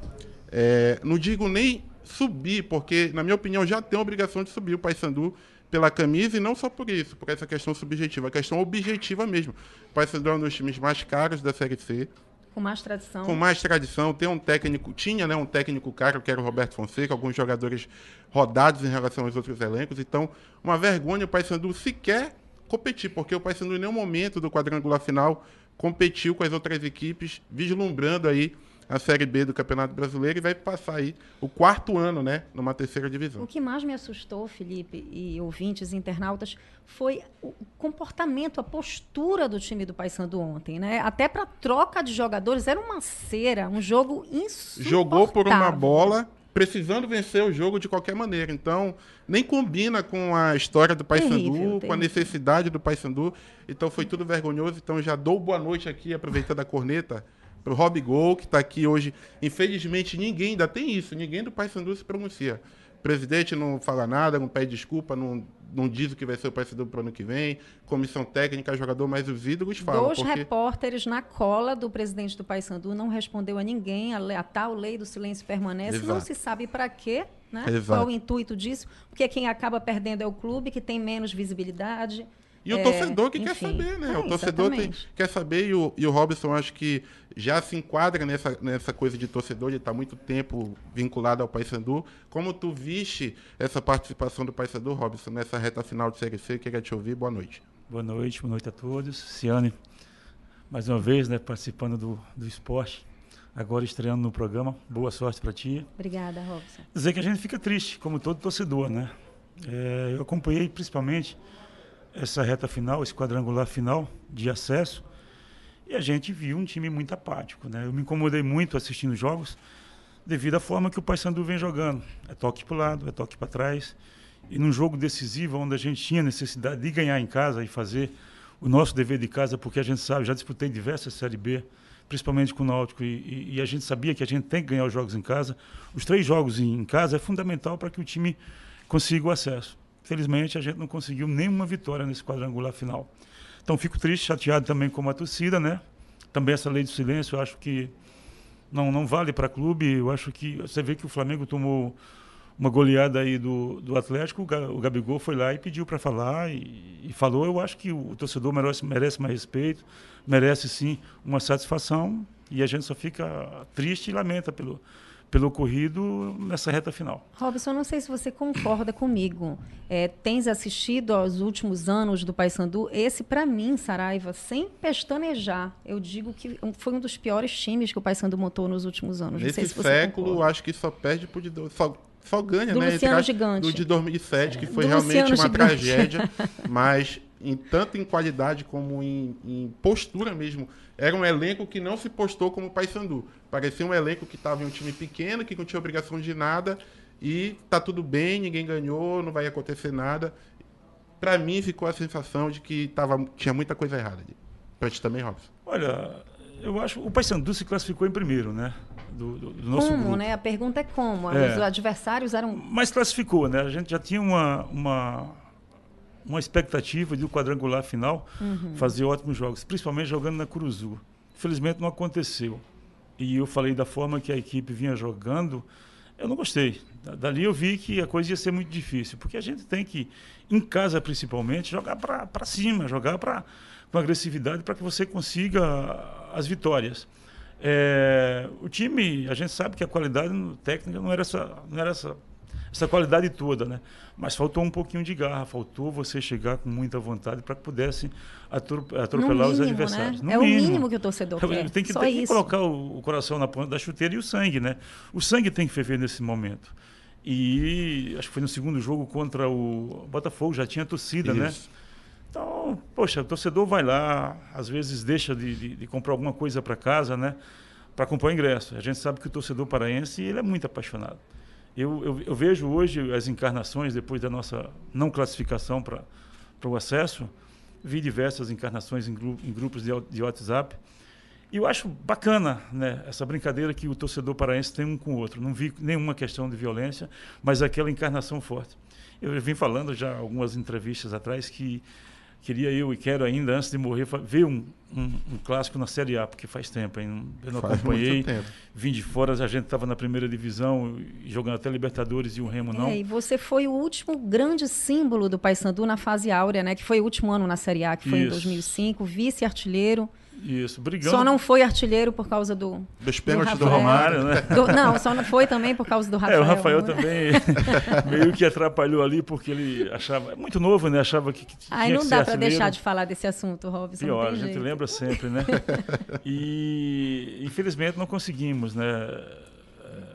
É, não digo nem subir, porque, na minha opinião, já tem a obrigação de subir o Paysandu pela camisa e não só por isso, por essa questão subjetiva, a questão objetiva mesmo. O Paysandu é um dos times mais caros da Série C Com mais tradição. com mais tradição, tem um técnico, tinha né, um técnico caro, que era o Roberto Fonseca, alguns jogadores rodados em relação aos outros elencos. Então, uma vergonha o Paysandu sequer competir, porque o Paysandu em nenhum momento do quadrangular final competiu com as outras equipes, vislumbrando aí a Série B do Campeonato Brasileiro e vai passar aí o quarto ano, né, numa terceira O divisão. que mais me assustou, Felipe e ouvintes, internautas, foi o comportamento, a postura do time do Paysandu ontem, né? Até para troca de jogadores era uma cera, um jogo insuportável. jogou por uma bola, precisando vencer o jogo de qualquer maneira. Então, nem combina com a história do Paysandu, com a necessidade do Paysandu. Então, foi tudo vergonhoso. Então, já dou boa noite aqui, aproveitando a corneta, pro Rob Gol, que está aqui hoje. Infelizmente, ninguém, ainda tem isso, ninguém do Paysandu se pronuncia. O presidente não fala nada, não pede desculpa, não, não diz o que vai ser o Paysandu pro ano que vem. Comissão técnica, jogador, mas os ídolos falam. Dois porque... repórteres na cola do presidente do Paysandu não respondeu a ninguém. A, a tal lei do silêncio permanece. Não Exato. se sabe para quê, né? Exato. Qual o intuito disso? Porque quem acaba perdendo é o clube, que tem menos visibilidade. E o É, torcedor que quer enfim. saber, né? É, o torcedor tem- quer saber e o, e o Robson acho que já se enquadra nessa, nessa coisa de torcedor, ele está muito tempo vinculado ao Paysandu. Como tu viste essa participação do Paysandu, Robson, nessa reta final de Série C? Queria te ouvir. Boa noite. Boa noite, boa noite a todos. Ciane, mais uma vez, né, participando do, do esporte, agora estreando no programa. Boa sorte para ti. Obrigada, Robson. Dizer que a gente fica triste, como todo torcedor, né? É, eu acompanhei principalmente essa reta final, esse quadrangular final de acesso, e a gente viu um time muito apático, né? Eu me incomodei muito assistindo jogos devido à forma que o Paysandu vem jogando. É toque para o lado, é toque para trás. E num jogo decisivo, onde a gente tinha necessidade de ganhar em casa e fazer o nosso dever de casa, porque a gente sabe, já disputei diversas Série B, principalmente com o Náutico, e, e- a gente sabia que a gente tem que ganhar os jogos em casa. Os três jogos em casa é fundamental para que o time consiga o acesso. Felizmente, a gente não conseguiu nenhuma vitória nesse quadrangular final. Então, fico triste, chateado também com a torcida, né? Também essa lei do silêncio, eu acho que não, não vale para clube. Eu acho que você vê que o Flamengo tomou uma goleada aí do, do Atlético, o, Ga- o Gabigol foi lá e pediu para falar e, e falou. Eu acho que o torcedor merece, merece mais respeito, merece sim uma satisfação e a gente só fica triste e lamenta pelo, pelo ocorrido nessa reta final. Robson, não sei se você concorda comigo. É, tens assistido aos últimos anos do Paysandu? Esse, para mim, Saraiva, sem pestanejar, eu digo que foi um dos piores times que o Paysandu montou nos últimos anos. não sei Nesse se você século, acho que só perde pro de, só, só ganha, Do né? Luciano Gigante. Do de 2007, que foi Do realmente Luciano uma Gigante. tragédia, mas em tanto em qualidade como em, em postura mesmo. Era um elenco que não se postou como o Paysandu. Parecia um elenco que estava em um time pequeno, que não tinha obrigação de nada e tá tudo bem, ninguém ganhou, não vai acontecer nada. Pra mim ficou a sensação de que tava, tinha muita coisa errada ali. Pra ti também, Robson? Olha, eu acho o Paysandu se classificou em primeiro, né? Do, do- do nosso Como, grupo. né? A pergunta é como. É. Os adversários eram Mas classificou, né? A gente já tinha uma, uma, uma expectativa de o quadrangular final fazer ótimos jogos, principalmente jogando na Curuzu. Infelizmente não aconteceu. E eu falei da forma que a equipe vinha jogando, eu não gostei. Da- Dali eu vi que a coisa ia ser muito difícil, porque a gente tem que, em casa principalmente, jogar para cima, jogar pra, com agressividade para que você consiga as vitórias. É, o time, a gente sabe que a qualidade técnica não era essa, não era essa essa qualidade toda, né? Mas faltou um pouquinho de garra, faltou você chegar com muita vontade para que pudesse atropelar mínimo, os adversários. Né? é mínimo. o mínimo que o torcedor quer. Tem que, Só tem que colocar o, o, coração na ponta da chuteira e o sangue, né? O sangue tem que ferver nesse momento. E acho que foi no segundo jogo contra o Botafogo, já tinha torcida, né? Isso. né? Então, poxa, o torcedor vai lá, às vezes deixa de, de, de comprar alguma coisa para casa, né? Para comprar o ingresso. A gente sabe que o torcedor paraense ele é muito apaixonado. Eu, eu, eu, vejo hoje as encarnações, depois da nossa não classificação para o acesso, vi diversas encarnações em, gru, em grupos de, de, WhatsApp. E eu acho bacana né, essa brincadeira que o torcedor paraense tem um com o outro. Não vi nenhuma questão de violência, mas aquela encarnação forte. Eu vim falando já algumas entrevistas atrás que queria eu e quero ainda, antes de morrer, ver um, um, um, clássico na Série A, porque faz tempo, hein? eu não faz acompanhei. Vim de fora, a gente estava na primeira divisão, jogando até Libertadores e o Remo não. É, e você foi o último grande símbolo do Paysandu na fase áurea, né? Que foi o último ano na Série A, que foi Isso. em 2005, vice-artilheiro. Isso, brigando. Só não foi artilheiro por causa do. Dos pênaltis do, do, Romário, né? Do, não, só não foi também por causa do Rafael. É, o Rafael também meio que atrapalhou ali porque ele achava. Muito novo, né? Achava que. que Aí não dá para deixar de falar desse assunto, Robson. Pior, a gente jeito. lembra sempre, né? e infelizmente não conseguimos, né?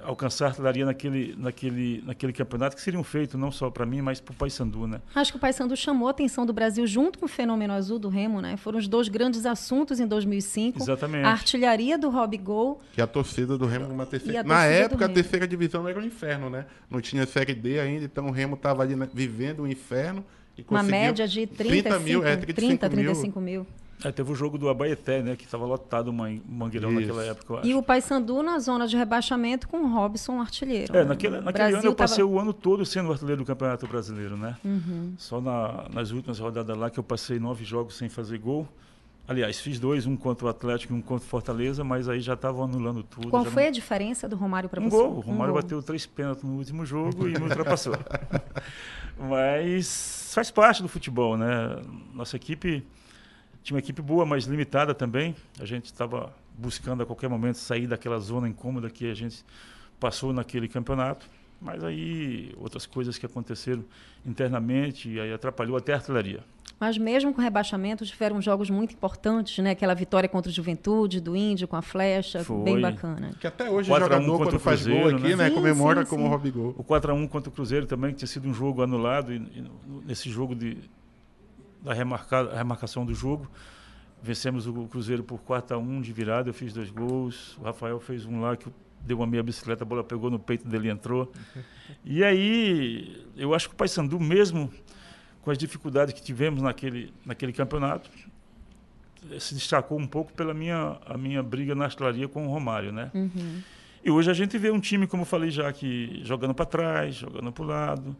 Alcançar artilharia naquele, naquele, naquele campeonato que seria um feito não só para mim, mas para o Paysandu, né? Acho que o Paysandu chamou a atenção do Brasil junto com o fenômeno azul do Remo, né? Foram os dois grandes assuntos em 2005. Exatamente. A artilharia do Rob Gol. Que a torcida do Remo uma terceira. Na época a terceira divisão era um inferno, né? Não tinha série D ainda, então o Remo estava ali né, vivendo um inferno. Uma média de 30, 30 mil, é, 30, 35 mil. mil. É, teve o jogo do Abaeté, né? Que estava lotado o Mangueirão Isso. naquela época. E o Paysandu na zona de rebaixamento com o Robson artilheiro. É, né? naquele, naquele ano eu passei tava... o ano todo sendo artilheiro do Campeonato Brasileiro, né? Uhum. Só na, nas últimas rodadas lá que eu passei nove jogos sem fazer gol. Aliás, fiz dois, um contra o Atlético e um contra o Fortaleza, mas aí já estavam anulando tudo. Qual foi não... a diferença do Romário para um você? Gol. O Romário um bateu gol. três pênaltis no último jogo e não ultrapassou. mas faz parte do futebol, né? Nossa equipe tinha uma equipe boa, mas limitada também. A gente estava buscando a qualquer momento sair daquela zona incômoda que a gente passou naquele campeonato. Mas aí outras coisas que aconteceram internamente e aí atrapalhou até a artilharia. Mas mesmo com rebaixamento, tiveram jogos muito importantes, né? Aquela vitória contra o Juventude, do Índio, com a flecha, Foi. bem bacana. Que até hoje o jogador, quando faz Cruzeiro, gol aqui, né? Sim, comemora sim, como sim. Rob Gol. O 4x1 contra o Cruzeiro também, que tinha sido um jogo anulado, e, e nesse jogo de, da remarca, remarcação do jogo. Vencemos o Cruzeiro por 4 a 1 de virada, eu fiz dois gols. O Rafael fez um lá que deu uma meia bicicleta, a bola pegou no peito dele e entrou. E aí, eu acho que o Paysandu, mesmo com as dificuldades que tivemos naquele, naquele campeonato, se destacou um pouco pela minha, a minha briga na artilharia com o Romário, né? Uhum. E hoje a gente vê um time, como eu falei já, que jogando para trás, jogando para o lado,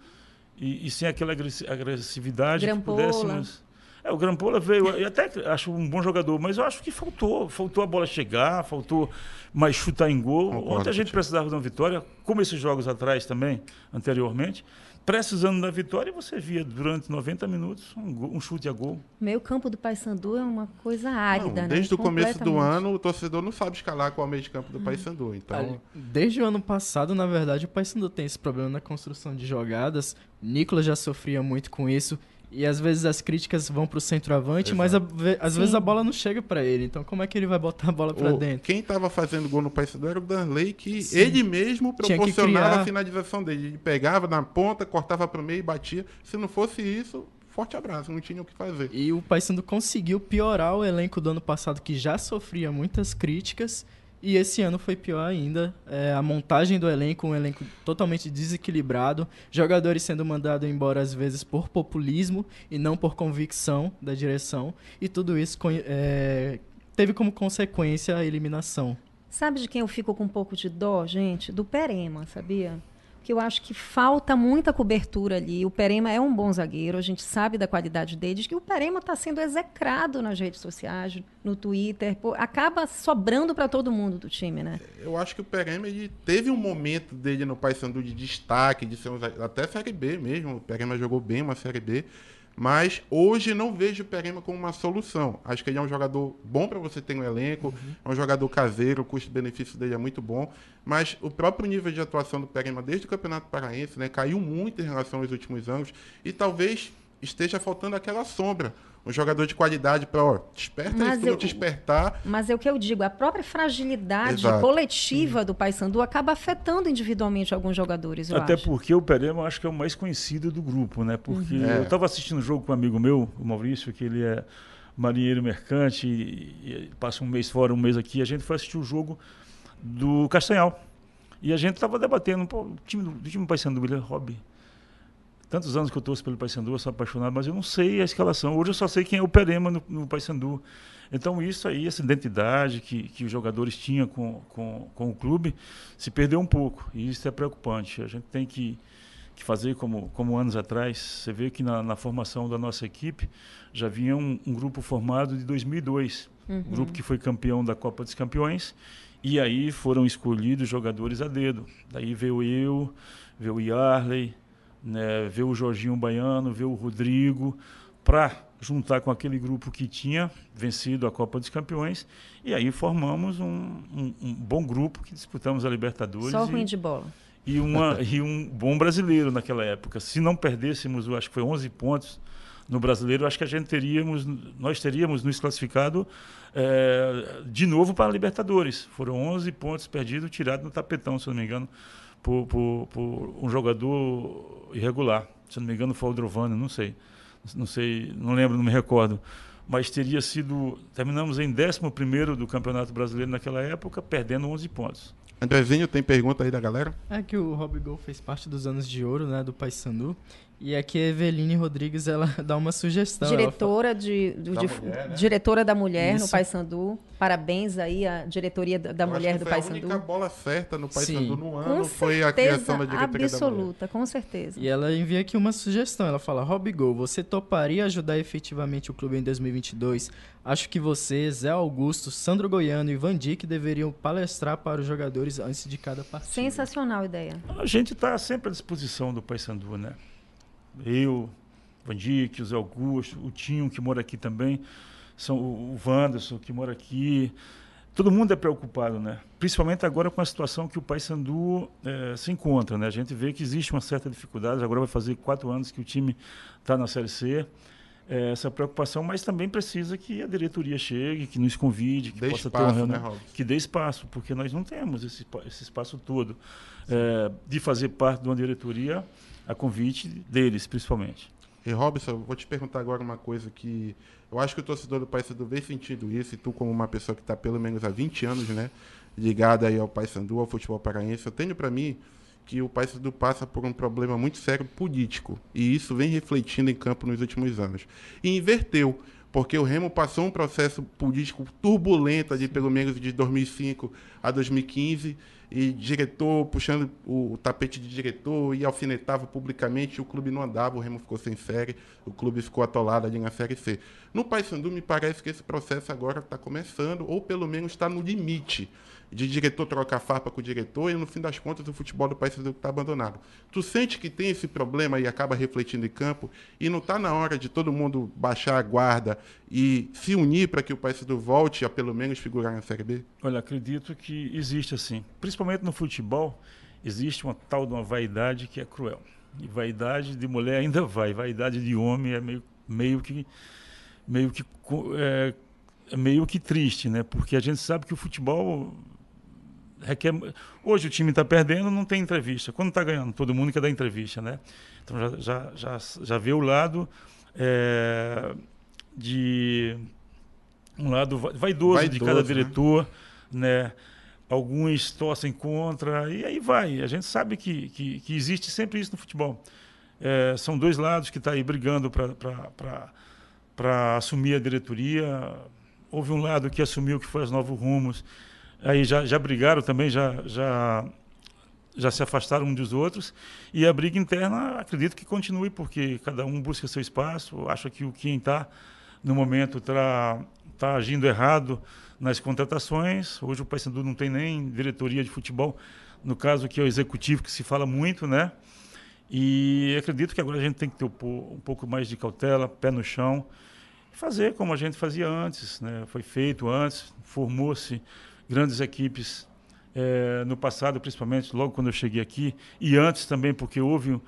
e, e sem aquela agressividade Grampola. que pudéssemos. É, o Grampola veio, eu até acho um bom jogador, mas eu acho que faltou, faltou a bola chegar, faltou mais chutar em gol. Concordo, Ontem a gente precisava de uma vitória, como esses jogos atrás também, anteriormente. Precisando da vitória, você via durante 90 minutos um, um chute a gol. Meio campo do Paysandu é uma coisa árida, não, Desde né? o começo do ano, o torcedor não sabe escalar qual é o meio de campo do. Paysandu. Então... Desde o ano passado, na verdade, o Paysandu tem esse problema na construção de jogadas. Nicolas já sofria muito com isso. E às vezes as críticas vão pro centroavante, Exato. mas a, às Sim. vezes a bola não chega para ele. Então como é que ele vai botar a bola para dentro? Quem estava fazendo gol no Paysandu era o Danley, que Sim. ele mesmo proporcionava a finalização dele. Ele pegava na ponta, cortava para o meio e batia. Se não fosse isso, forte abraço, não tinha o que fazer. E o Paysandu conseguiu piorar o elenco do ano passado, que já sofria muitas críticas, e esse ano foi pior ainda. É, a montagem do elenco, um elenco totalmente desequilibrado, jogadores sendo mandados embora às vezes por populismo e não por convicção da direção. E tudo isso é, teve como consequência a eliminação. Sabe de quem eu fico com um pouco de dó, gente? Do Perema, sabia? Que eu acho que falta muita cobertura ali. O Perema é um bom zagueiro, a gente sabe da qualidade dele, que o Perema está sendo execrado nas redes sociais, no Twitter, pô, acaba sobrando para todo mundo do time, né? Eu acho que o Perema ele teve um momento dele no Paysandu de destaque, de ser um, até Série B mesmo. O Perema jogou bem uma Série B, Mas hoje não vejo o Perema como uma solução. Acho que ele é um jogador bom para você ter um elenco, uhum. é um jogador caseiro, o custo-benefício dele é muito bom. Mas o próprio nível de atuação do Perema desde o Campeonato Paraense né, caiu muito em relação aos últimos anos e talvez esteja faltando aquela sombra um jogador de qualidade para, ó, desperta mas isso, eu, te despertar. Mas é o que eu digo, a própria fragilidade Exato. coletiva Sim. do Paysandu acaba afetando individualmente alguns jogadores, Até acho. porque o Perema eu acho que é o mais conhecido do grupo, né? Porque uhum. é. eu estava assistindo um jogo com um amigo meu, o Maurício, que ele é marinheiro mercante e, e passa um mês fora, um mês aqui, a gente foi assistir o jogo do Castanhal. E a gente estava debatendo, pô, o time do, do time do Paysandu, ele é hobby tantos anos que eu torço pelo Paysandu, eu sou apaixonado, mas eu não sei a escalação. Hoje eu só sei quem é o Perema no, no Paysandu. Então isso aí, essa identidade que, que os jogadores tinham com, com, com o clube, se perdeu um pouco. E isso é preocupante. A gente tem que, que fazer como, como anos atrás. Você vê que na, na formação da nossa equipe já vinha um, um grupo formado de 2002. Uhum. Um grupo que foi campeão da Copa dos Campeões. E aí foram escolhidos jogadores a dedo. Daí veio eu, veio o Yarley, né, ver o Jorginho Baiano, ver o Rodrigo, para juntar com aquele grupo que tinha vencido a Copa dos Campeões. E aí formamos um, um, um bom grupo que disputamos a Libertadores. Só ruim de bola. E, uma, e um bom brasileiro naquela época. Se não perdêssemos, acho que foi 11 pontos no brasileiro, acho que a gente teríamos, nós teríamos nos classificado é, de novo para a Libertadores. Foram 11 pontos perdidos, tirados no tapetão, se não me engano, por, por, por um jogador irregular. Se não me engano, foi o Drovano, não sei. Não sei, não lembro, não me recordo. Mas teria sido. Terminamos em 11 do Campeonato Brasileiro naquela época, perdendo 11 pontos. Andrezinho, tem pergunta aí da galera? É que o Rob Gol fez parte dos anos de ouro, né, do Paysandu. E aqui a Eveline Rodrigues ela dá uma sugestão. Diretora fala... de, de, da de mulher, né? diretora da mulher Isso. no Paysandu. Parabéns aí à diretoria da, da mulher do Paysandu. A única bola certa no Paysandu no ano com foi a criação da diretoria absoluta, com certeza. E ela envia aqui uma sugestão. Ela fala: Gol, você toparia ajudar efetivamente o clube em 2022? Acho que você, Zé Augusto, Sandro Goiano e Van Dijk deveriam palestrar para os jogadores antes de cada partida. Sensacional ideia. A gente está sempre à disposição do Paysandu, né? Eu, Vandique, o Zé Augusto, o Tinho, que mora aqui também, são o Wanderson, que mora aqui. Todo mundo é preocupado, né? Principalmente agora com a situação que o Paysandu é, se encontra, né? A gente vê que existe uma certa dificuldade. Agora vai fazer quatro anos que o time está na Série C. É, essa preocupação, mas também precisa que a diretoria chegue, que nos convide, que dê possa espaço, ter um né, que dê espaço, porque nós não temos esse, esse espaço todo é, de fazer parte de uma diretoria a convite deles, principalmente. E Robson, vou te perguntar agora uma coisa que eu acho que o torcedor do Paysandu vem sentindo isso, e tu como uma pessoa que está pelo menos há 20 anos, né, ligada aí ao Paysandu, ao futebol paraense, eu tenho para mim que o Paysandu passa por um problema muito sério político, e isso vem refletindo em campo nos últimos anos. E inverteu, porque o Remo passou um processo político turbulento ali pelo menos de 2005 a 2015, e diretor puxando o, tapete de diretor e alfinetava publicamente, o clube não andava, o Remo ficou sem série, o clube ficou atolado ali na Série C. No Paysandu, me parece que esse processo agora está começando, ou pelo menos está no limite de diretor trocar farpa com o diretor e no fim das contas o futebol do país está abandonado. Tu sente que tem esse problema e acaba refletindo em campo e não está na hora de todo mundo baixar a guarda e se unir para que o Paysandu volte a pelo menos figurar na Série B? Olha, acredito que existe assim, principalmente no futebol, existe uma tal de uma vaidade que é cruel. E vaidade de mulher ainda vai, vaidade de homem é meio, meio que meio que é meio que triste, né? Porque a gente sabe que o futebol requer. Hoje o time está perdendo, não tem entrevista. Quando está ganhando, todo mundo quer dar entrevista, né? Então já, já, já, já vê o lado é, de. Um lado vaidoso, vaidoso de cada né? diretor, né? né? Alguns torcem contra, e aí vai. A gente sabe que, que, que existe sempre isso no futebol. É, são dois lados que estão tá aí brigando para assumir a diretoria. Houve um lado que assumiu que foi as Novos Rumos, aí já, já brigaram também, já, já, já se afastaram um dos outros. E a briga interna, acredito que continue, porque cada um busca seu espaço. Acha que o quem está, no momento, está tá agindo errado nas contratações. Hoje o Paysandu não tem nem diretoria de futebol, no caso que é o executivo, que se fala muito, né? E acredito que agora a gente tem que ter um pouco mais de cautela, pé no chão, fazer como a gente fazia antes, né? Foi feito antes, formou-se grandes equipes é, no passado, principalmente logo quando eu cheguei aqui, e antes também, porque houve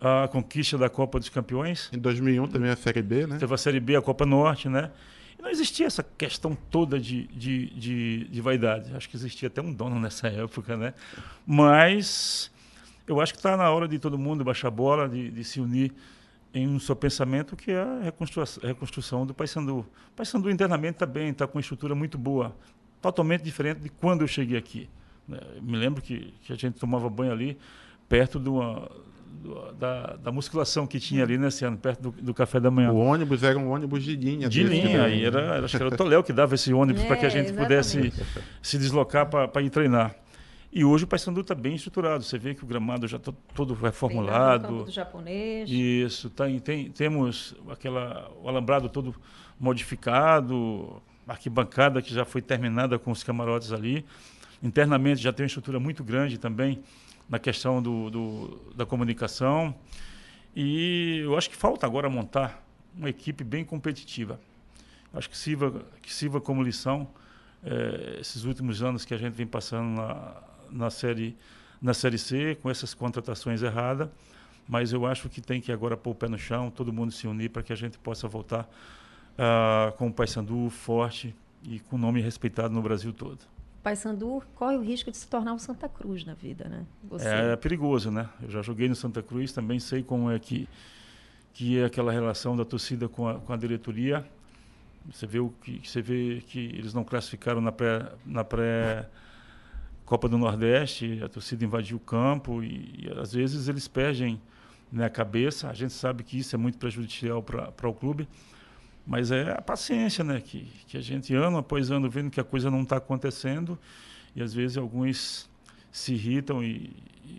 a conquista da Copa dos Campeões. Em 2001 também a Série B, né? Teve a Série B, a Copa Norte, né? E não existia essa questão toda de, de, de, de vaidade. Acho que existia até um dono nessa época, né? Mas eu acho que está na hora de todo mundo baixar a bola, de, de se unir em um só pensamento, que é a reconstrução, a reconstrução do Paysandu. O Paysandu internamente está bem, está com uma estrutura muito boa, totalmente diferente de quando eu cheguei aqui. Né? Me lembro que, que a gente tomava banho ali perto de uma, da, da, musculação que tinha ali nesse ano, perto do, do, café da manhã. O ônibus era um ônibus de linha. De linha, e era, era, acho que era o Toléu que dava esse ônibus é, para que a gente exatamente. pudesse se deslocar para ir treinar. E hoje o Paysandu está bem estruturado. Você vê que o gramado já está todo reformulado. do japonês. Isso, tá, tem, temos aquela, o alambrado todo modificado, arquibancada que já foi terminada com os camarotes ali. Internamente já tem uma estrutura muito grande também na questão do, do, da comunicação. E eu acho que falta agora montar uma equipe bem competitiva. Acho que sirva, que sirva como lição é, esses últimos anos que a gente vem passando na, na, série, na Série C, com essas contratações erradas. Mas eu acho que tem que agora pôr o pé no chão, todo mundo se unir para que a gente possa voltar uh, com o Paysandu forte e com nome respeitado no Brasil todo. Paysandu corre o risco de se tornar um Santa Cruz na vida, né? Você... É, é, perigoso, né? Eu já joguei no Santa Cruz, também sei como é que, que é aquela relação da torcida com a, com a diretoria. Você vê, o que, você vê que eles não classificaram na pré, na pré Copa do Nordeste, a torcida invadiu o campo e, e às vezes eles perdem né, a cabeça. A gente sabe que isso é muito prejudicial para o clube. Mas é a paciência, né? Que, que a gente, ano após ano, vendo que a coisa não está acontecendo e às vezes alguns se irritam e,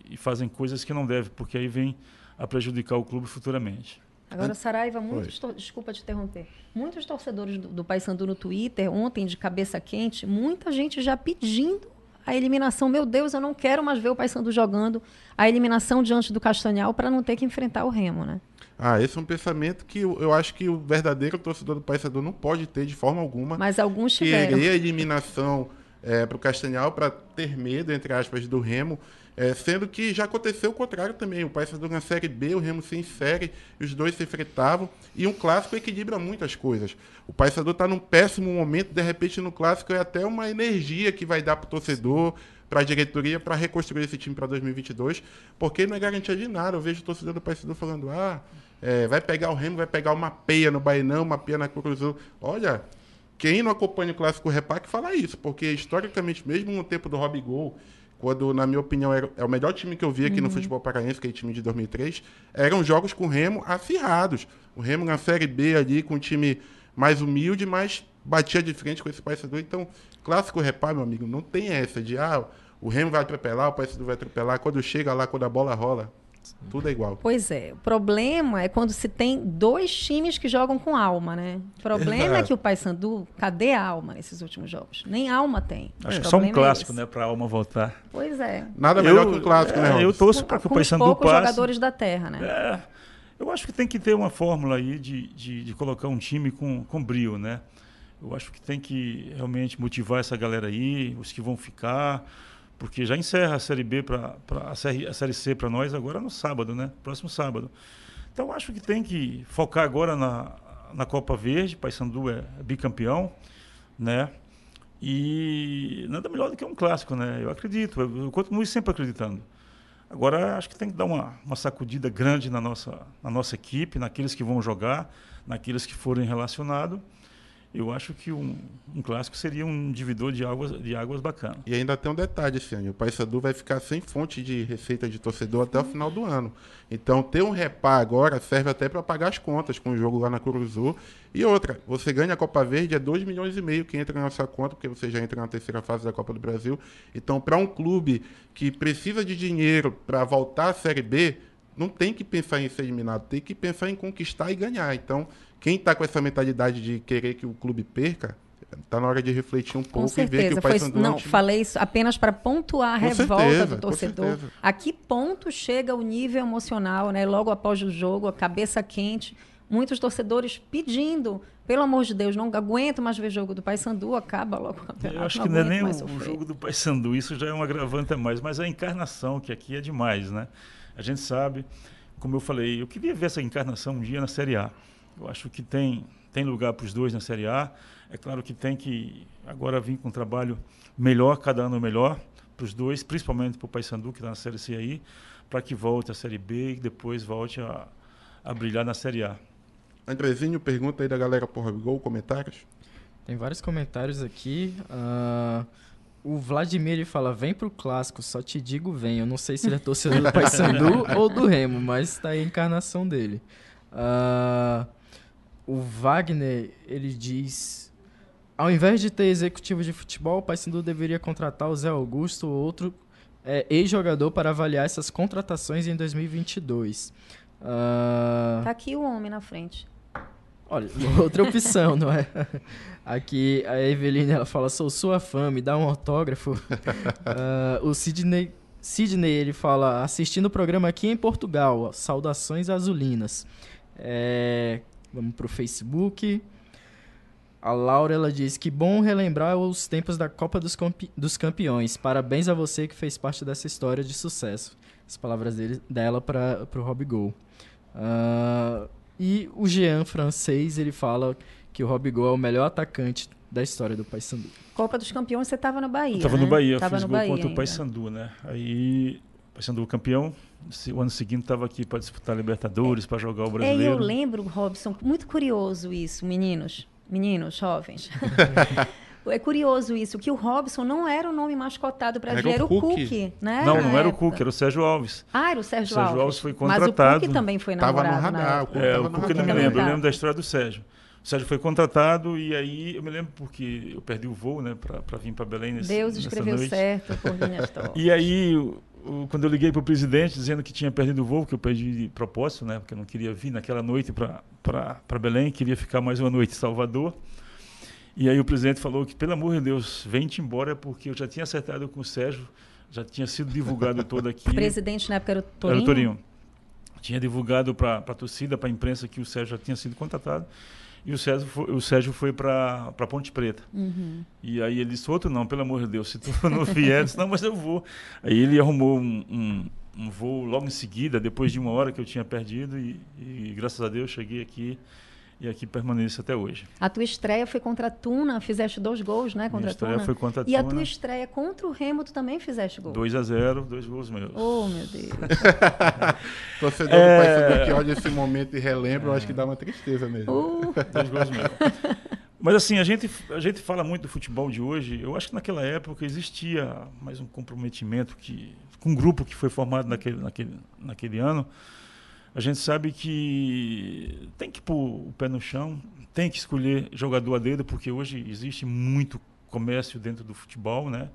e, fazem coisas que não devem, porque aí vem a prejudicar o clube futuramente. Agora, Saraiva, muitos desculpa te interromper. Muitos torcedores do, do Paysandu no Twitter, ontem de cabeça quente, muita gente já pedindo a eliminação. Meu Deus, eu não quero mais ver o Paysandu jogando a eliminação diante do Castanhal para não ter que enfrentar o Remo, né? Ah, esse é um pensamento que eu, eu acho que o verdadeiro torcedor do Paysandu não pode ter de forma alguma. Mas alguns tiveram. Querer a eliminação é, para o Castanhal para ter medo, entre aspas, do Remo. É, sendo que já aconteceu o contrário também. O Paysandu na Série B, o Remo se insere, os dois se enfrentavam. E um clássico equilibra muitas coisas. O Paysandu está num péssimo momento, de repente no clássico é até uma energia que vai dar para o torcedor, para a diretoria, para reconstruir esse time para 2022, porque não é garantia de nada. Eu vejo o torcedor do Paysandu falando, ah, é, vai pegar o Remo, vai pegar uma peia no Bainão, uma peia na Cruzul. Olha, quem não acompanha o Clássico Repac fala isso, porque historicamente, mesmo no tempo do Rob Gol, quando, na minha opinião, era, é o melhor time que eu vi aqui uhum. no futebol paraense, aquele time de 2003, eram jogos com o Remo acirrados. O Remo na Série B ali, com um time mais humilde, mas batia de frente com esse Paysandu. Então, Clássico Repac, meu amigo, não tem essa de, ah, o Remo vai atropelar, o Paysandu vai atropelar. Quando chega lá, quando a bola rola, tudo é igual. Pois é. O problema é quando se tem dois times que jogam com alma, né? O problema Exato. é que o Paysandu, cadê a alma nesses últimos jogos? Nem alma tem. Acho que é só um é clássico, é né? Pra alma voltar. Pois é. Nada melhor eu, que um clássico, né, é, Eu torço para que o Paysandu passe. poucos jogadores da terra, né? É. Eu acho que tem que ter uma fórmula aí de, de, de colocar um time com, com brio, né? Eu acho que tem que realmente motivar essa galera aí, os que vão ficar porque já encerra a Série B para a série, C para nós agora no sábado, né? Próximo sábado. Então acho que tem que focar agora na, na Copa Verde, Paysandu é bicampeão, né? E nada melhor do que um clássico, né? Eu acredito, eu continuo sempre acreditando. Agora acho que tem que dar uma, uma sacudida grande na nossa, na nossa equipe, naqueles que vão jogar, naqueles que forem relacionados eu acho que um, um, clássico seria um dividor de águas, de águas bacana. E ainda tem um detalhe esse ano: o Paysandu vai ficar sem fonte de receita de torcedor até o final do ano. Então, ter um repá agora serve até para pagar as contas com o jogo lá na Curuzu. E outra, você ganha a Copa Verde, é 2 milhões e meio que entra na sua conta, porque você já entra na terceira fase da Copa do Brasil. Então, para um clube que precisa de dinheiro para voltar à Série B, não tem que pensar em ser eliminado, tem que pensar em conquistar e ganhar. Então, quem está com essa mentalidade de querer que o clube perca, tá na hora de refletir um pouco e ver que o Foi, Paysandu é um não, time- falei isso apenas para pontuar a Com revolta certeza, do torcedor. A que ponto chega o nível emocional, né? Logo após o jogo, a cabeça quente, muitos torcedores pedindo, pelo amor de Deus, não aguento mais ver jogo do Paysandu, acaba logo o campeonato. Eu acho que não é aguento nem o, o jogo do Paysandu, isso já é um agravante a mais, mas a encarnação, que aqui é demais, né? A gente sabe, como eu falei, eu queria ver essa encarnação um dia na Série A. Eu acho que tem, tem lugar para os dois na Série A. É claro que tem que agora vir com um trabalho melhor, cada ano melhor, para os dois, principalmente para o Paysandu, que está na Série C aí, para que volte à Série B e depois volte a, a brilhar na Série A. Andrezinho, pergunta aí da galera por Gol, comentários. Tem vários comentários aqui. ah, o Vladimir fala: vem pro clássico, só te digo vem. Eu não sei se ele é torcedor do Paysandu ou do Remo, mas tá aí a encarnação dele. Ah, o Wagner ele diz: ao invés de ter executivo de futebol, o Paysandu deveria contratar o Zé Augusto ou outro é, ex-jogador para avaliar essas contratações em 2022. Ah, Tá aqui o homem na frente. Olha, outra opção, não é? Aqui a Eveline ela fala: sou sua fã, me dá um autógrafo. Ah, o Sidney, Sidney ele fala: assistindo o programa aqui em Portugal, saudações azulinas. É, vamos pro Facebook. A Laura ela diz que bom relembrar os tempos da Copa dos, Campe- dos Campeões. Parabéns a você que fez parte dessa história de sucesso. As palavras dele, dela para o Rob Gol. Ah, e o Jean francês ele fala que o Rob Gol é o melhor atacante da história do Paysandu. Copa dos Campeões, você estava no Bahia. Eu tava né? no Bahia, Tava fiz no gol Bahia contra o ainda. Paysandu, né? Aí, o Paysandu campeão, o ano seguinte estava aqui para disputar a Libertadores, para jogar o É, e Brasileiro. eu lembro, Robson, muito curioso isso, meninos, meninos, jovens. é curioso isso, que o Robson não era o nome mascotado para Era o era o Cook. Cook, né? Não, não era o. Cuca, era o Sérgio Alves. Ah, era o Sérgio, O Sérgio Alves. Alves foi Mas o contratado. Cook também foi Tava no namorado na radar, o época. Cuca É, o eu não me lembro, eu Tá. lembro da história do Sérgio. O Sérgio foi contratado e aí eu me lembro porque eu perdi o voo, né, para vir para Belém nesse, Deus nessa escreveu noite. certo por tortas. E aí, o- o- quando eu liguei para o presidente dizendo que tinha perdido o voo, que eu perdi de propósito, né, porque eu não queria vir naquela noite para Belém, queria ficar mais uma noite em Salvador. E aí o presidente falou que, pelo amor de Deus, vem-te embora, porque eu já tinha acertado com o Sérgio, já tinha sido divulgado todo aqui. O presidente na época era o Era Torinho. o Torinho. Tinha divulgado para a torcida, para a imprensa, que o Sérgio já tinha sido contratado. E o Sérgio foi, o Sérgio foi para Ponte Preta. Uhum. E aí ele disse, outro não, pelo amor de Deus, se tu não vier, disse, não, mas eu vou. Aí ele arrumou um, um, um voo logo em seguida, depois de uma hora que eu tinha perdido, e, e graças a Deus cheguei aqui e aqui permaneço até hoje. A tua estreia foi contra a Tuna, fizeste dois gols, né? Contra Minha a estreia Tuna. foi contra a E a Tuna. tua estreia contra o Remo, tu também fizeste gol. 2 a 0 dois gols meus. Oh, meu Deus. Torcedor É. do Paysandu que olha esse momento e relembra, eu acho que dá uma tristeza mesmo. Uh, Dois gols meus. Mas assim, a gente, a gente fala muito do futebol de hoje. Eu acho que naquela época existia mais um comprometimento que, com um grupo que foi formado naquele, naquele, naquele ano. A gente sabe que tem que pôr o pé no chão, tem que escolher jogador a dedo, porque hoje existe muito comércio dentro do futebol, né?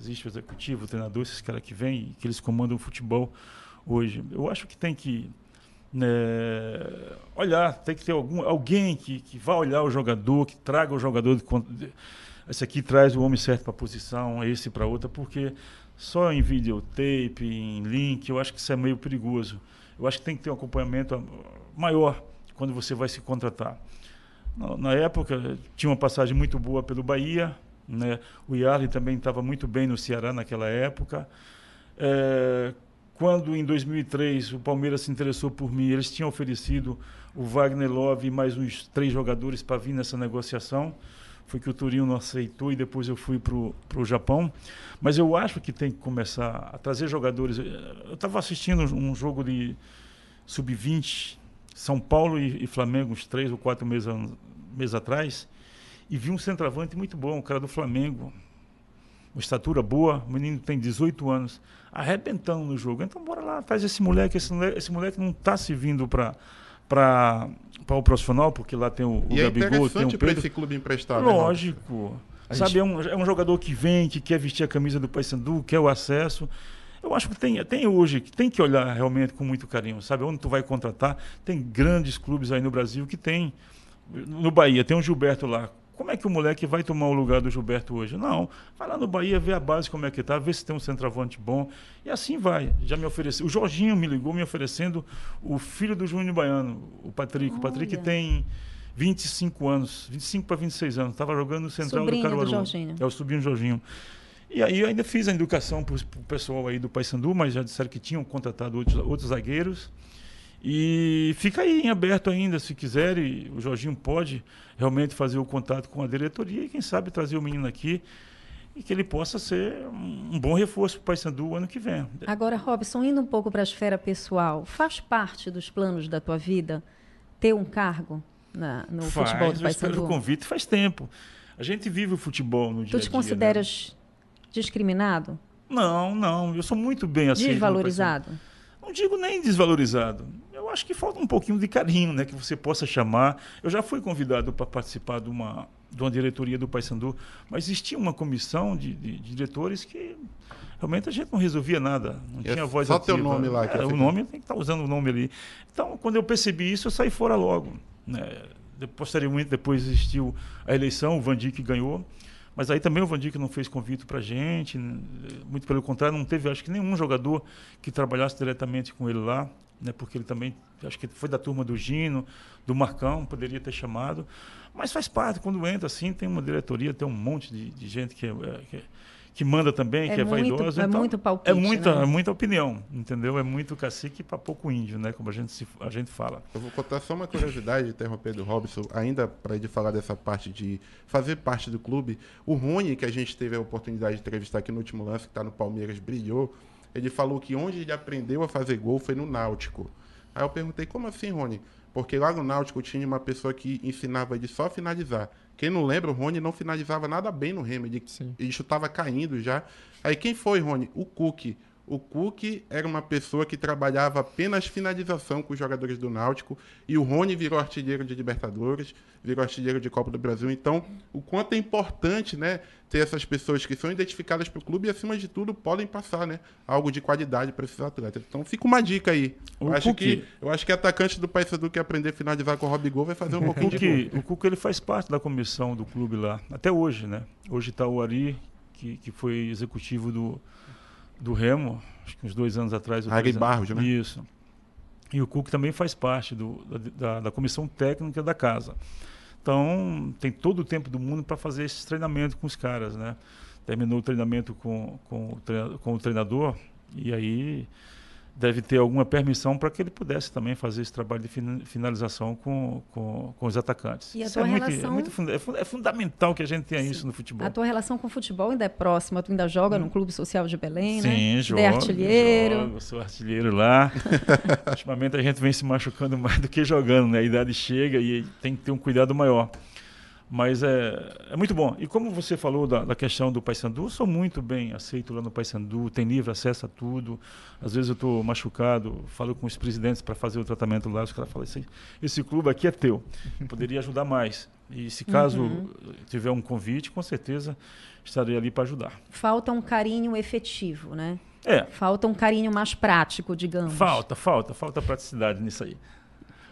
Existe o executivo, o treinador, esses caras que vêm, que eles comandam o futebol hoje. Eu acho que tem que né, olhar, tem que ter algum, alguém que, que vá olhar o jogador, que traga o jogador. De, de- esse aqui traz o homem certo para a posição, esse para outra, porque só em videotape, em link, eu acho que isso é meio perigoso. Eu acho que tem que ter um acompanhamento maior quando você vai se contratar. Na, na época, tinha uma passagem muito boa pelo Bahia, né? o Yarley também estava muito bem no Ceará naquela época. É, quando em 2003 o Palmeiras se interessou por mim, eles tinham oferecido o Wagner Love e mais uns três jogadores para vir nessa negociação. Foi que o Turinho não aceitou e depois eu fui para o Japão. Mas eu acho que tem que começar a trazer jogadores. Eu estava assistindo um jogo de sub-20, São Paulo e, e Flamengo, uns três ou quatro meses, meses atrás, e vi um centroavante muito bom, um cara do Flamengo, uma estatura boa, o menino tem 18 anos, arrebentando no jogo. Então bora lá, traz esse moleque, esse moleque, esse moleque não está se vindo para para o profissional, porque lá tem o, o é Gabigol, tem o interessante para Pedro. esse clube emprestar, né? Lógico. Sabe, gente- é, um, é um jogador que vem, que quer vestir a camisa do Paysandu, quer o acesso. Eu acho que tem, tem hoje, que tem que olhar realmente com muito carinho, sabe? Onde tu vai contratar, tem grandes clubes aí no Brasil que tem. No Bahia, tem o Gilberto lá, como é que o moleque vai tomar o lugar do Gilberto hoje? Não, vai lá no Bahia, ver a base como é que tá, ver se tem um centroavante bom. E assim vai. Já me ofereceu. O Jorginho me ligou me oferecendo o filho do Júnior Baiano, o Patrick. Olha. O Patrick tem 25 anos, 25 para 26 anos. Estava jogando no Central Sobrinho do do Caruaru. Jorginho. É o sobrinho do Jorginho. E aí eu ainda fiz a educação para o pessoal aí do Paysandu, mas já disseram que tinham contratado outros, outros zagueiros. E fica aí em aberto ainda, se quiser, e o Jorginho pode realmente fazer o contato com a diretoria e quem sabe trazer o menino aqui e que ele possa ser um bom reforço para o Paysandu ano que vem. Agora, Robson, indo um pouco para a esfera pessoal, faz parte dos planos da tua vida ter um cargo na- no Faz, futebol do eu espero o Paysandu? convite faz tempo. A gente vive o futebol no dia Tu a te dia, consideras discriminado? né? Não, não, eu sou muito bem no desvalorizado? Paysandu. Não digo nem desvalorizado. Acho que falta um pouquinho de carinho, né? Que você possa chamar. Eu já fui convidado para participar de uma, de uma diretoria do Paysandu, mas existia uma comissão de, de- de diretores que realmente a gente não resolvia nada. Não É tinha voz só teu ativa. nome lá que É, o fica. nome tem que estar usando o nome ali. Então, quando eu percebi isso, eu saí fora logo. Né? Posteriormente, depois existiu a eleição, o Vandic ganhou. Mas aí também o Vandic não fez convite para gente, n- muito pelo contrário, não teve, acho que nenhum jogador que trabalhasse diretamente com ele lá, né? Porque ele também, acho que foi da turma do Gino, do Marcão, poderia ter chamado. Mas faz parte, quando entra assim, tem uma diretoria, tem um monte de, de gente que, é, é, que, que manda também, É que é muito- vaidosa. é então, muito palpite, É muita, né? é muita opinião, entendeu? É muito cacique para pouco índio, né? Como a gente, se, a gente fala. Eu vou contar só uma curiosidade, interromper do Robson, ainda para ele falar dessa parte de fazer parte do clube. O Rony, que a gente teve a oportunidade de entrevistar aqui no último lance, que está no Palmeiras, brilhou. Ele falou que onde ele aprendeu a fazer gol foi no Náutico. Aí eu perguntei, como assim, Rony? Porque lá no Náutico tinha uma pessoa que ensinava ele só a finalizar. Quem não lembra, o Rony não finalizava nada bem no Remo. Ele, chutava caindo já. Aí quem foi, Rony? O Cook. O Cook era uma pessoa que trabalhava apenas finalização com os jogadores do Náutico. E o Rony virou artilheiro de Libertadores, virou artilheiro de Copa do Brasil. Então, o quanto é importante né, ter essas pessoas que são identificadas para o clube e, acima de tudo, podem passar né, algo de qualidade para esses atletas. Então, fica uma dica aí. Eu, O acho, Cook- que, eu acho que atacante do Paysandu que aprender a finalizar com o Rob Gol vai fazer um O pouquinho Cuca, de gol. o Cuca ele faz parte da comissão do clube lá, até hoje, né? Hoje está o Ari, que, que foi executivo do, do Remo, acho que uns dois anos atrás. anos. Barros, né? Isso. E o Cuca também faz parte do, da, da, comissão técnica da casa. Então, tem todo o tempo do mundo para fazer esse treinamento com os caras, né? Terminou o treinamento com, com, com o treinador e aí deve ter alguma permissão para que ele pudesse também fazer esse trabalho de fin- finalização com, com, com os atacantes. E a isso tua é, muito, relação- é, muito funda- é fun- é fundamental que a gente tenha isso no futebol. A tua relação com o futebol ainda é próxima? Tu ainda joga no Clube Social de Belém, né? Sim, Ainda jogo. É artilheiro. Jogo, sou artilheiro lá. Ultimamente a gente vem se machucando mais do que jogando, né? A idade chega e tem que ter um cuidado maior. Mas é, é muito bom. E como você falou da, da questão do Paysandu, eu sou muito bem aceito lá no Paysandu, tem livre acesso a tudo. Às vezes eu estou machucado, falo com os presidentes para fazer o tratamento lá, os caras falam assim, esse clube aqui é teu, poderia ajudar mais. E se caso Uhum. tiver um convite, com certeza estarei ali para ajudar. Falta um carinho efetivo, né? É, Falta um carinho mais prático, digamos. Falta, falta, falta praticidade nisso aí.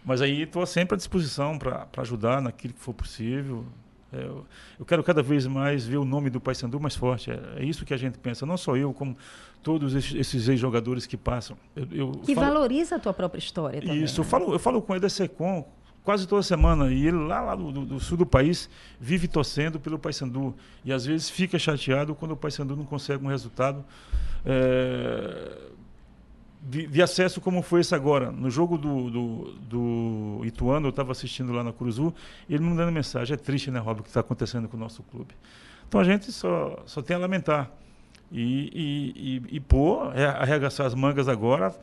Mas aí estou sempre à disposição para ajudar naquilo que for possível. É, eu, eu quero cada vez mais ver o nome do Paysandu mais forte. É, é isso que a gente pensa, não só eu, como todos esses, esses ex-jogadores que passam. Eu, eu Que falo- valoriza a tua própria história também. isso, eu né? falo, eu falo com o Eder Secom quase toda semana e ele lá, lá do, do- do sul do país vive torcendo pelo Paysandu e às vezes fica chateado quando o Paysandu não consegue um resultado é, de, de acesso como foi esse agora. No jogo do, do, do Ituano, eu estava assistindo lá na Curuzu e ele me mandando mensagem, é triste, né, Rob, o que está acontecendo com o nosso clube. Então a gente só, só tem a lamentar. E, e, e, e pô, é arregaçar as mangas agora,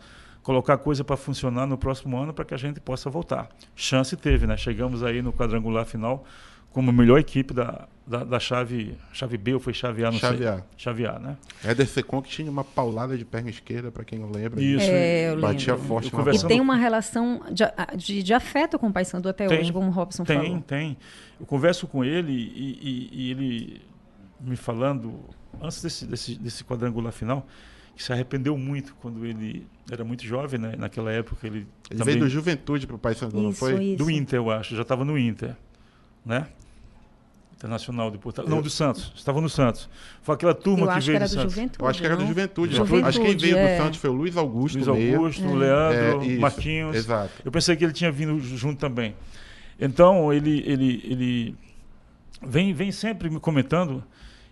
colocar a coisa para funcionar no próximo ano para que a gente possa voltar. Chance teve, né? Chegamos aí no quadrangular final como a melhor equipe da, da, da chave, chave B ou foi chave A, não Chave sei. A. Chave A, né? Éder Secon que tinha uma paulada de perna esquerda, para quem não lembra. Isso. É, eu Batia lembro. forte Eu conversando- E tem uma relação de, de, de afeto com o Paysandu até Tem, hoje, como o Robson Tem, falou. tem. Eu converso com ele e, e- e ele me falando, antes desse, desse, desse quadrangular final, que se arrependeu muito quando ele era muito jovem, né? Naquela época ele, Ele também veio do Juventude pro Paysandu, não Isso, foi? isso. do Inter, eu acho, já estava no Inter, né? Internacional de Porto Não, do Santos. Estavam no Santos. Foi aquela turma Eu que que veio era do do Santos. Juventude. Eu acho que era do não? Juventude. Juventude, acho que quem veio é. do Santos foi o Luiz Augusto. Luiz. Augusto, Leandro, É, isso, Marquinhos. Exato. Eu pensei que ele tinha vindo junto também. Então, ele, ele, ele vem, vem sempre me comentando.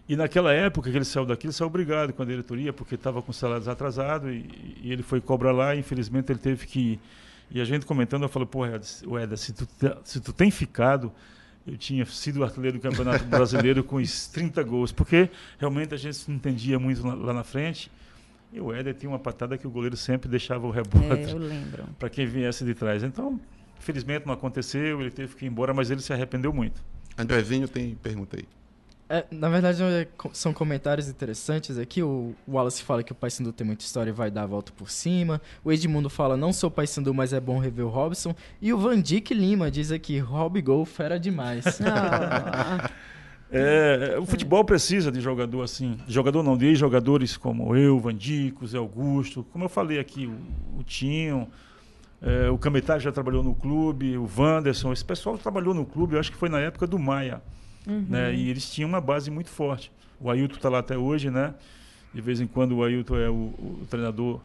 E naquela época que ele saiu daqui, ele saiu obrigado com a diretoria, porque estava com salários atrasados e, e ele foi cobrar lá. E infelizmente, ele teve que ir. E a gente comentando, eu falei, pô, Eda, se tu, se tu tem ficado, eu tinha sido artilheiro do Campeonato Brasileiro com os 30 gols, porque realmente a gente não entendia muito lá, lá na frente. E o Éder tinha uma patada que o goleiro sempre deixava o rebote É, eu lembro. para quem viesse de trás. Então, infelizmente não aconteceu, ele teve que ir embora, mas ele se arrependeu muito. Andrezinho tem pergunta aí. É, na verdade, é, são comentários interessantes aqui. O Wallace fala que o Paysandu tem muita história e vai dar a volta por cima. O Edmundo fala, não sou Paysandu, mas é bom rever o Robson. E o Vandic Lima diz aqui, Rob Gol, fera demais. Ah, É, o futebol precisa de jogador assim, de jogador não, de ex-jogadores como eu, Vandico, Zé Augusto, como eu falei aqui, o, o Tinho, é, o Cametá já trabalhou no clube, o Wanderson, esse pessoal trabalhou no clube, eu acho que foi na época do Maia, né? E eles tinham uma base muito forte. O Ailton está lá até hoje, né? De vez em quando o Ailton é o, o treinador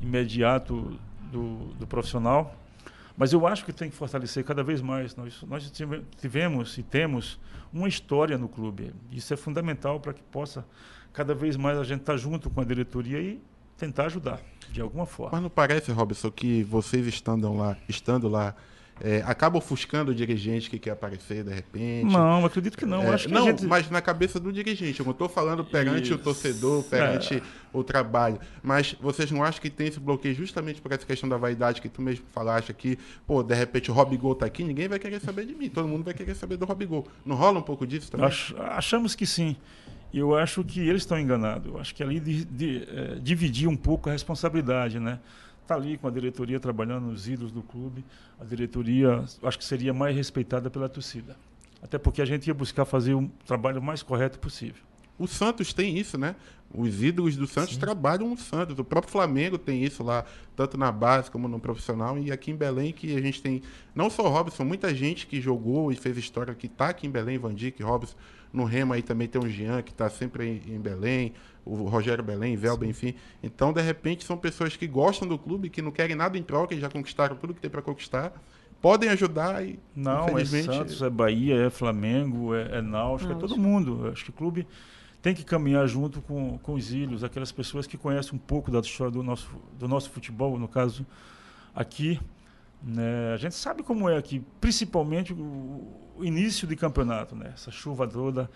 imediato do, do profissional. Mas eu acho que tem que fortalecer cada vez mais. Nós, nós tive- tivemos e temos uma história no clube. Isso é fundamental para que possa cada vez mais a gente estar junto com a diretoria e tentar ajudar de alguma forma. Mas não parece, Robson, que vocês estando lá, estando lá, é, acaba ofuscando o dirigente que quer aparecer de repente? Não, acredito que não. É, acho que não, gente... mas na cabeça do dirigente. Eu não estou falando perante o Isso. torcedor, perante É. o trabalho. Mas vocês não acham que tem esse bloqueio justamente por essa questão da vaidade que tu mesmo falaste aqui? Pô, de repente o Robigol tá aqui, ninguém vai querer saber de mim. Todo mundo vai querer saber do Robigol. Não rola um pouco disso também? Ach- achamos que sim. E eu acho que eles estão enganados. Eu acho que ali de, de, eh, dividir um pouco a responsabilidade, né? Tá ali com a diretoria trabalhando nos ídolos do clube. A diretoria, acho que seria mais respeitada pela torcida. Até porque a gente ia buscar fazer um trabalho mais correto possível. O Santos tem isso, né? Os ídolos do Santos trabalham no Santos. O próprio Flamengo tem isso lá, tanto na base como no profissional. E aqui em Belém, que a gente tem não só o Robson, muita gente que jogou e fez história que tá aqui em Belém, Van Dijk, Robson. No Remo aí também tem o Jean, que está sempre em, Belém, o Rogério Belém, Velba, enfim. Então, de repente, são pessoas que gostam do clube, que não querem nada em troca, e já conquistaram tudo que tem para conquistar. Podem ajudar e, Não, é infelizmente... Santos, é Bahia, é Flamengo, é, é Náutico, é todo mundo. Eu acho que o clube tem que caminhar junto com, com os ilhos, aquelas pessoas que conhecem um pouco da história do nosso, do nosso futebol, no caso aqui. Né? A gente sabe como é aqui, principalmente o, início de campeonato, né? essa chuva toda.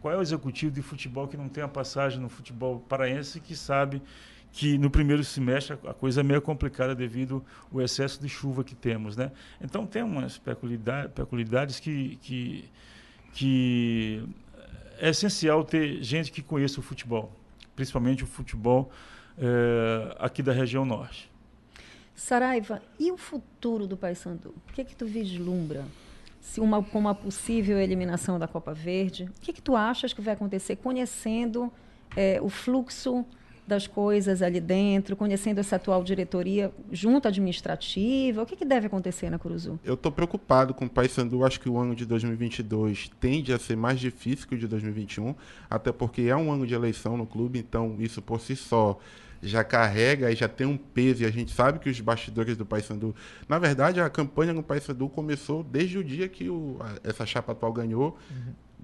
Qual é o executivo de futebol que não tem a passagem no futebol paraense que sabe que no primeiro semestre a coisa é meio complicada devido ao excesso de chuva que temos, né? Então tem umas peculiaridades, peculiaridades que, que, que é essencial ter gente que conheça o futebol, principalmente o futebol eh, aqui da região norte. Saraiva, e o futuro do Paysandu? O que é que tu vislumbra? Se uma, com uma possível eliminação da Copa Verde, o que é que tu achas que vai acontecer conhecendo eh, o fluxo das coisas ali dentro, conhecendo essa atual diretoria junta administrativa? O que, é que deve acontecer na Curuzu? Eu tô preocupado com o Paysandu. Acho que o ano de 2022 tende a ser mais difícil que o de 2021, até porque é um ano de eleição no clube, então isso por si só já carrega e já tem um peso. E a gente sabe que os bastidores do Paysandu. Na verdade, a campanha no Paysandu começou desde o dia que o, a- essa chapa atual ganhou.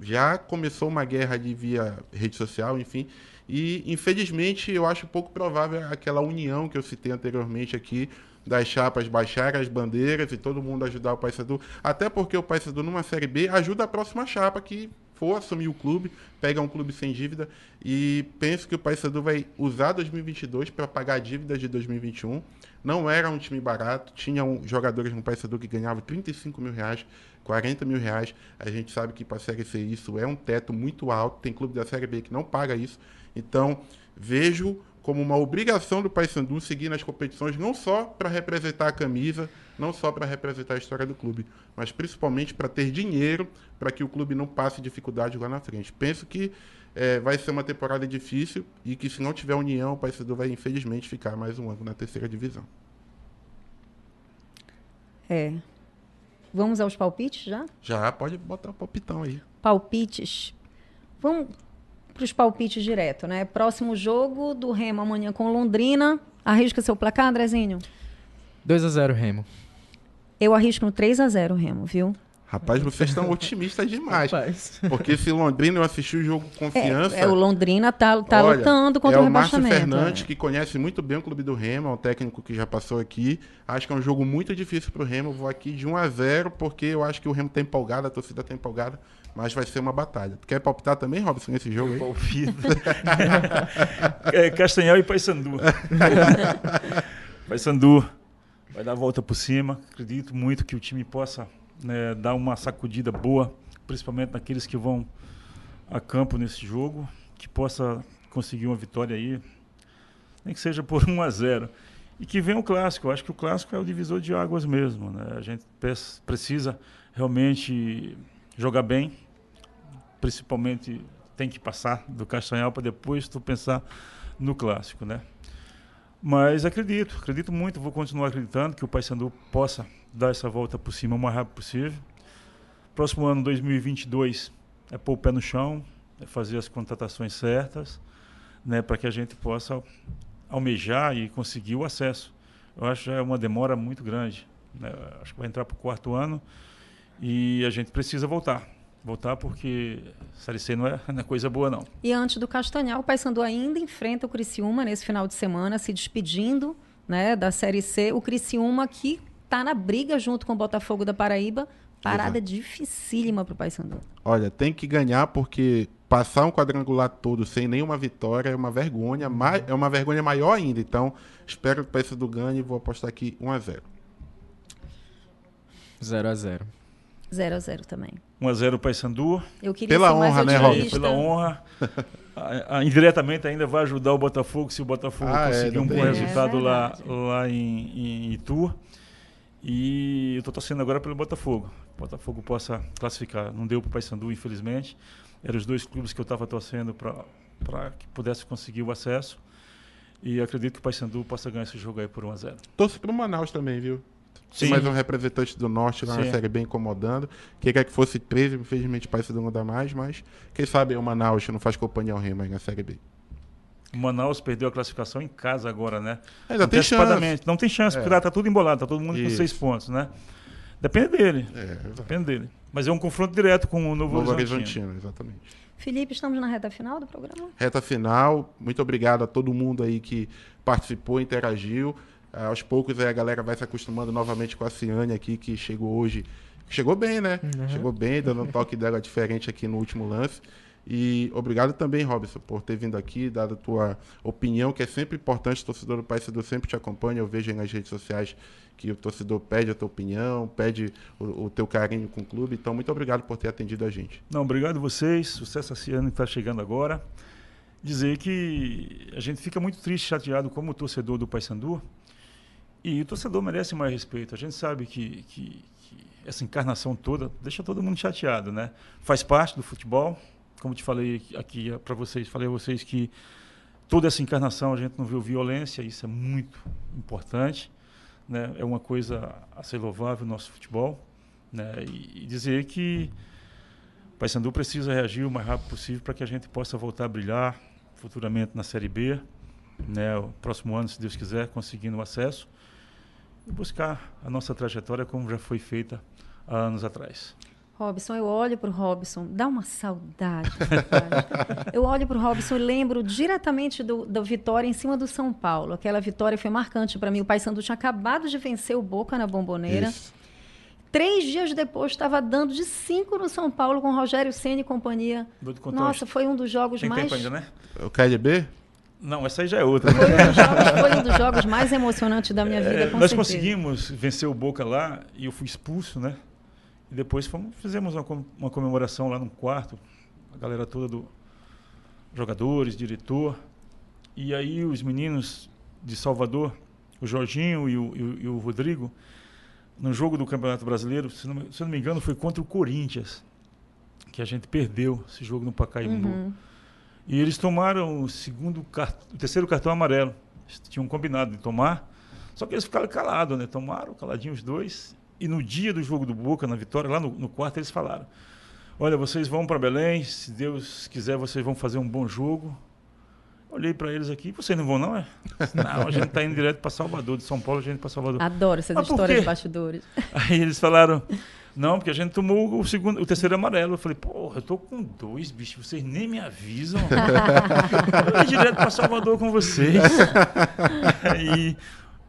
Já começou uma guerra de via rede social, enfim. E, infelizmente, eu acho pouco provável aquela união que eu citei anteriormente aqui, das chapas baixarem as bandeiras e todo mundo ajudar o Paysandu. Até porque o Paysandu, numa Série B, ajuda a próxima chapa que for assumir o clube, pega um clube sem dívida. E penso que o Paysandu vai usar 2022 para pagar a dívida de 2021. Não era um time barato, tinha um- jogadores no Paysandu que ganhavam 35 mil reais, 40 mil reais. A gente sabe que para a Série C isso é um teto muito alto. Tem clube da Série B que não paga isso. Então, vejo como uma obrigação do Paysandu seguir nas competições, não só para representar a camisa, não só para representar a história do clube, mas principalmente para ter dinheiro para que o clube não passe dificuldade lá na frente. Penso que eh, vai ser uma temporada difícil e que se não tiver união, o Paysandu vai infelizmente ficar mais um ano na terceira divisão. É. Vamos aos palpites já? Já pode botar o palpitão aí. palpites. Vamos para os palpites direto, né? Próximo jogo do Remo amanhã com Londrina. Arrisca seu placar, Andrezinho? 2 a 0 Remo. Eu arrisco no 3 a 0 Remo, viu? Rapaz, vocês estão otimistas demais. Rapaz. Porque se Londrina eu assisti o jogo com confiança. É, é, o Londrina tá, tá olha, lutando contra é o o Márcio rebaixamento. Fernandes, é. que conhece muito bem o clube do Remo, é um técnico que já passou aqui. Acho que é um jogo muito difícil pro Remo. Vou aqui de 1 a 0 porque eu acho que o Remo tá empolgado, a torcida tá empolgada, mas vai ser uma batalha. Tu quer palpitar também, Robson, nesse jogo aí? Palpite. é, Castanhal e Paysandu. Paysandu vai dar a volta por cima. Acredito muito que o time possa né, dar uma sacudida boa, principalmente naqueles que vão a campo nesse jogo, que possa conseguir uma vitória aí, nem que seja por 1 a 0 e que venha o clássico. Eu acho que o clássico é o divisor de águas mesmo. Né? A gente precisa realmente jogar bem, principalmente tem que passar do Castanhal para depois tu pensar no clássico, né? Mas acredito, acredito muito, vou continuar acreditando que o Paysandu possa dar essa volta por cima o mais rápido possível. Próximo ano, 2022, é pôr o pé no chão, é fazer as contratações certas, né, para que a gente possa almejar e conseguir o acesso. Eu acho que é uma demora muito grande. Né? Acho que vai entrar para o quarto ano e a gente precisa voltar. Voltar porque Série C não é, não é coisa boa, não. E antes do Castanhal, o Paysandu ainda enfrenta o Criciúma nesse final de semana, se despedindo né, da Série C. O Criciúma que está na briga junto com o Botafogo da Paraíba. Parada dificílima para o Paysandu. Olha, tem que ganhar porque passar um quadrangular todo sem nenhuma vitória é uma vergonha, ma- é uma vergonha maior ainda. Então, espero que o Paysandu ganhe e vou apostar aqui 1 a 0 0 a 0 0 a 0 também. 1 a 0 Paysandu. Eu queria Pela ser mais honra, né, otimista. pela honra. a- a- indiretamente ainda vai ajudar o Botafogo se o Botafogo Ah, é, conseguir um bom resultado É lá, lá em, em Itu. E eu estou torcendo agora pelo Botafogo. O Botafogo possa classificar. Não deu para o Paysandu, infelizmente. Eram os dois clubes que eu estava torcendo para que pudesse conseguir o acesso. E acredito que o Paysandu possa ganhar esse jogo aí por 1 a 0 Torço pro Manaus também, viu? Tem Sim. mais um representante do Norte lá na Sim. Série B incomodando. Queria que fosse 13, infelizmente o Paysandu não dá mais, mas quem sabe o Manaus não faz companhia ao Remo aí na Série B. O Manaus perdeu a classificação em casa agora, né? Ainda tem chance. Não tem chance, É. porque lá tá tudo embolado, tá todo mundo com Isso. seis pontos, né? Depende dele. É. Depende dele. Mas é um confronto direto com o Novo, Novo Horizontino. Horizontino, exatamente. Felipe, estamos na reta final do programa? Reta final, muito obrigado a todo mundo aí que participou, interagiu. Ah, aos poucos aí a galera vai se acostumando novamente com a Ciane aqui, que chegou hoje. Chegou bem, né? Chegou bem, dando um toque dela diferente aqui no último lance. E obrigado também, Robson, por ter vindo aqui, dado a tua opinião, que é sempre importante. O torcedor do Paysandu sempre te acompanha. Eu vejo aí nas redes sociais que o torcedor pede a tua opinião, pede o, o teu carinho com o clube. Então, muito obrigado por ter atendido a gente. Não, obrigado a vocês. Sucesso ano que está chegando agora. Dizer que a gente fica muito triste, chateado como torcedor do Paysandu. E o torcedor merece mais respeito. A gente sabe que, que, que essa encarnação toda deixa todo mundo chateado, né? Faz parte do futebol. Como te falei aqui para vocês, falei a vocês que toda essa encarnação a gente não viu violência, isso é muito importante, né? É uma coisa a ser louvável no nosso futebol, né? E, e dizer que o Paysandu precisa reagir o mais rápido possível para que a gente possa voltar a brilhar futuramente na Série B, né? O próximo ano, se Deus quiser, conseguindo o acesso e buscar a nossa trajetória como já foi feita há anos atrás. Robson, eu olho para o Robson, dá uma saudade. eu olho para o Robson e lembro diretamente do, da vitória em cima do São Paulo. Aquela vitória foi marcante para mim. O Paysandu tinha acabado de vencer o Boca na Bomboneira. Isso. Três dias depois estava dando de cinco no São Paulo com Rogério Ceni e companhia. Vou te contar Nossa, foi um dos jogos Tem mais. tempo ainda, né? O KLB? Não, essa aí já é outra. né? Foi um, dos jogos, foi um dos jogos mais emocionantes da minha vida, É, nós certeza. conseguimos vencer o Boca lá e eu fui expulso, né? E depois fomos, fizemos uma, uma comemoração lá no quarto, a galera toda do jogadores, diretor. E aí os meninos de Salvador, o Jorginho e o, e o- e o Rodrigo, no jogo do Campeonato Brasileiro, se não, me- se não me engano, foi contra o Corinthians, que a gente perdeu esse jogo no Pacaembu. Uhum. E eles tomaram o segundo o terceiro cartão amarelo. Eles tinham combinado de tomar. Só que eles ficaram calados, né? Tomaram, caladinhos os dois. E no dia do jogo do Boca, na vitória, lá no, no quarto, eles falaram: Olha, vocês vão para Belém, se Deus quiser, vocês vão fazer um bom jogo. Olhei para eles aqui, vocês não vão não, é? Não, a gente está indo direto para Salvador, de São Paulo, a gente para Salvador. Adoro essas Mas histórias de bastidores. Aí eles falaram, não, porque a gente tomou o segundo, o terceiro amarelo. Eu falei, porra, eu tô com dois, bicho, vocês nem me avisam. eu ia direto para Salvador com vocês. Aí,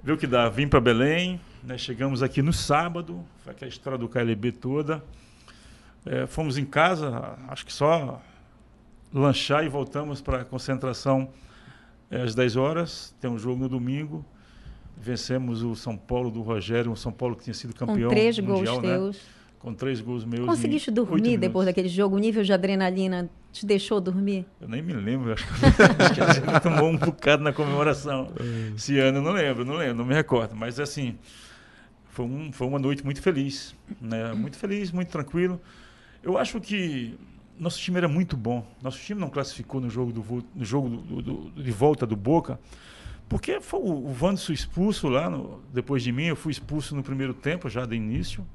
viu o que dá? Vim para Belém, né, chegamos aqui no sábado, foi aquela história do KLB toda. É, fomos em casa, acho que só lanchar e voltamos para a concentração é, às 10 horas. Tem um jogo no domingo. Vencemos o São Paulo do Rogério, um São Paulo que tinha sido campeão Com três mundial, gols né? teus. Com três gols meus. Conseguiste dormir depois daquele jogo? O nível de adrenalina te deixou dormir? Eu nem me lembro, acho que, acho que a gente tomou um bocado na comemoração. Esse ano eu não lembro, não lembro, não me recordo. Mas assim, foi, um, foi uma noite muito feliz. Né? Muito feliz, muito tranquilo. Eu acho que nosso time era muito bom. Nosso time não classificou no jogo, do, no jogo do- do- do- de volta do Boca, porque foi o, o Wanderson expulso lá, no- depois de mim. Eu fui expulso no primeiro tempo, já de início.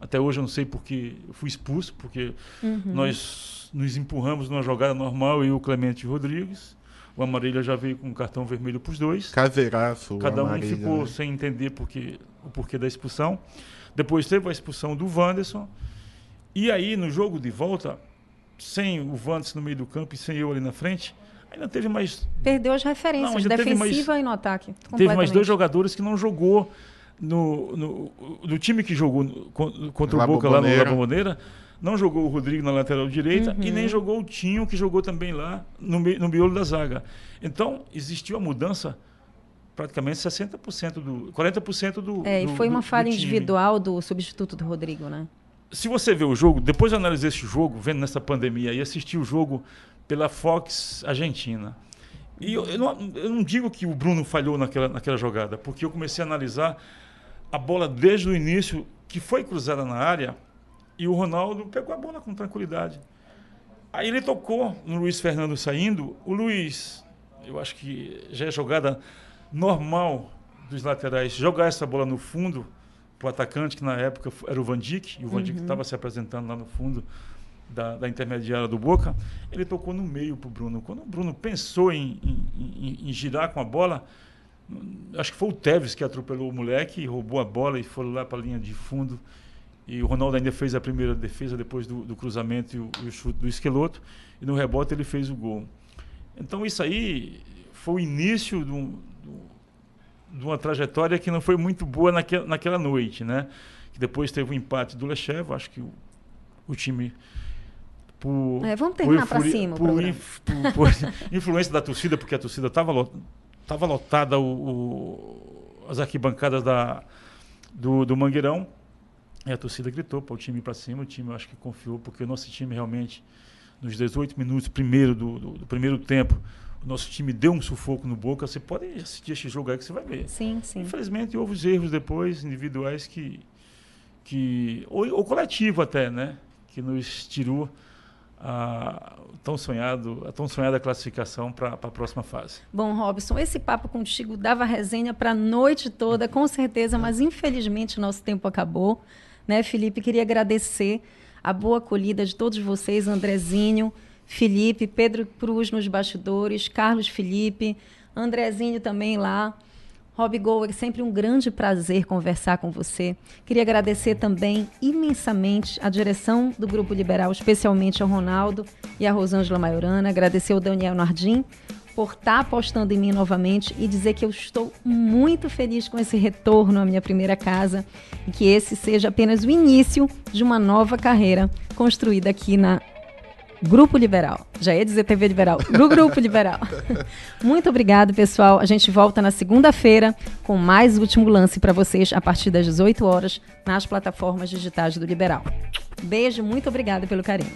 Até hoje eu não sei porque eu fui expulso, porque Uhum. nós nos empurramos numa jogada normal, eu e o Clemente Rodrigues. O Amarília já veio com um cartão vermelho para os dois. Caveiraço, Cada um amarelo, ficou né? sem entender porque, o porquê da expulsão. Depois teve a expulsão do Wanderson. E aí, no jogo de volta, sem o Wanderson no meio do campo e sem eu ali na frente, ainda teve mais, Perdeu as referências, Não, defensiva mais- e no ataque. teve mais dois jogadores que não jogou no, no, no time que jogou no- contra La o Boca lá no. La Bombonera. Não jogou o Rodrigo na lateral direita e Uhum. nem jogou o Tinho, que jogou também lá no, no miolo da zaga. Então, existiu a mudança praticamente 60% do. 40% do. É, e do- foi do- uma do falha individual do substituto do Rodrigo, né? Se você vê o jogo, depois eu analisei esse jogo, vendo nessa pandemia, e assisti o jogo pela Fox Argentina. E eu, eu não, eu não digo que o Bruno falhou naquela, naquela jogada, porque eu comecei a analisar a bola desde o início, que foi cruzada na área, e o Ronaldo pegou a bola com tranquilidade. Aí ele tocou no Luiz Fernando saindo. O Luiz, eu acho que já é jogada normal dos laterais, jogar essa bola no fundo para o atacante, que na época era o Van Dijk, e o Van Dijk estava se apresentando lá no fundo da, da intermediária do Boca. Ele tocou no meio para o Bruno. Quando o Bruno pensou em, em- em- em girar com a bola, acho que foi o Tevez que atropelou o moleque, roubou a bola e foi lá para a linha de fundo. E o Ronaldo ainda fez a primeira defesa depois do, do cruzamento e o, e o chute do esqueloto. E no rebote ele fez o gol. Então isso aí foi o início de, um- de uma trajetória que não foi muito boa naquela, naquela noite, né? Que depois teve o empate do Lechev, acho que o, o time por, É, vamos terminar euforia- cima por, inf- por- por influência da torcida, porque a torcida estava tava lotada o, o- as arquibancadas da, do, do Mangueirão. E a torcida gritou para o time ir para cima. O time eu acho que confiou, porque o nosso time realmente, nos 18 minutos primeiro do, do- do primeiro tempo, o nosso time deu um sufoco no Boca. Você pode assistir esse jogo aí que você vai ver. Sim, sim. Infelizmente houve os erros depois, individuais que. que ou, ou coletivo até, né? Que nos tirou a, tão sonhado, a tão sonhada classificação para a próxima fase. Bom, Robson, esse papo contigo dava resenha para a noite toda, com certeza, mas infelizmente nosso tempo acabou. Né, Felipe? Queria agradecer a boa acolhida de todos vocês, Andrezinho, Felipe, Pedro Cruz nos bastidores, Carlos Felipe, Andrezinho também lá. Rob Gol, é sempre um grande prazer conversar com você. Queria agradecer também imensamente a direção do Grupo Liberal, especialmente ao Ronaldo e a Rosângela Maiorana. Agradecer ao Daniel Nardim por estar apostando em mim novamente e dizer que eu estou muito feliz com esse retorno à minha primeira casa e que esse seja apenas o início de uma nova carreira construída aqui na Grupo Liberal. Já ia dizer TV Liberal. No Grupo Liberal. Muito obrigado, pessoal. A gente volta na segunda-feira com mais último lance para vocês a partir das 18 horas nas plataformas digitais do Liberal. Beijo, muito obrigada pelo carinho.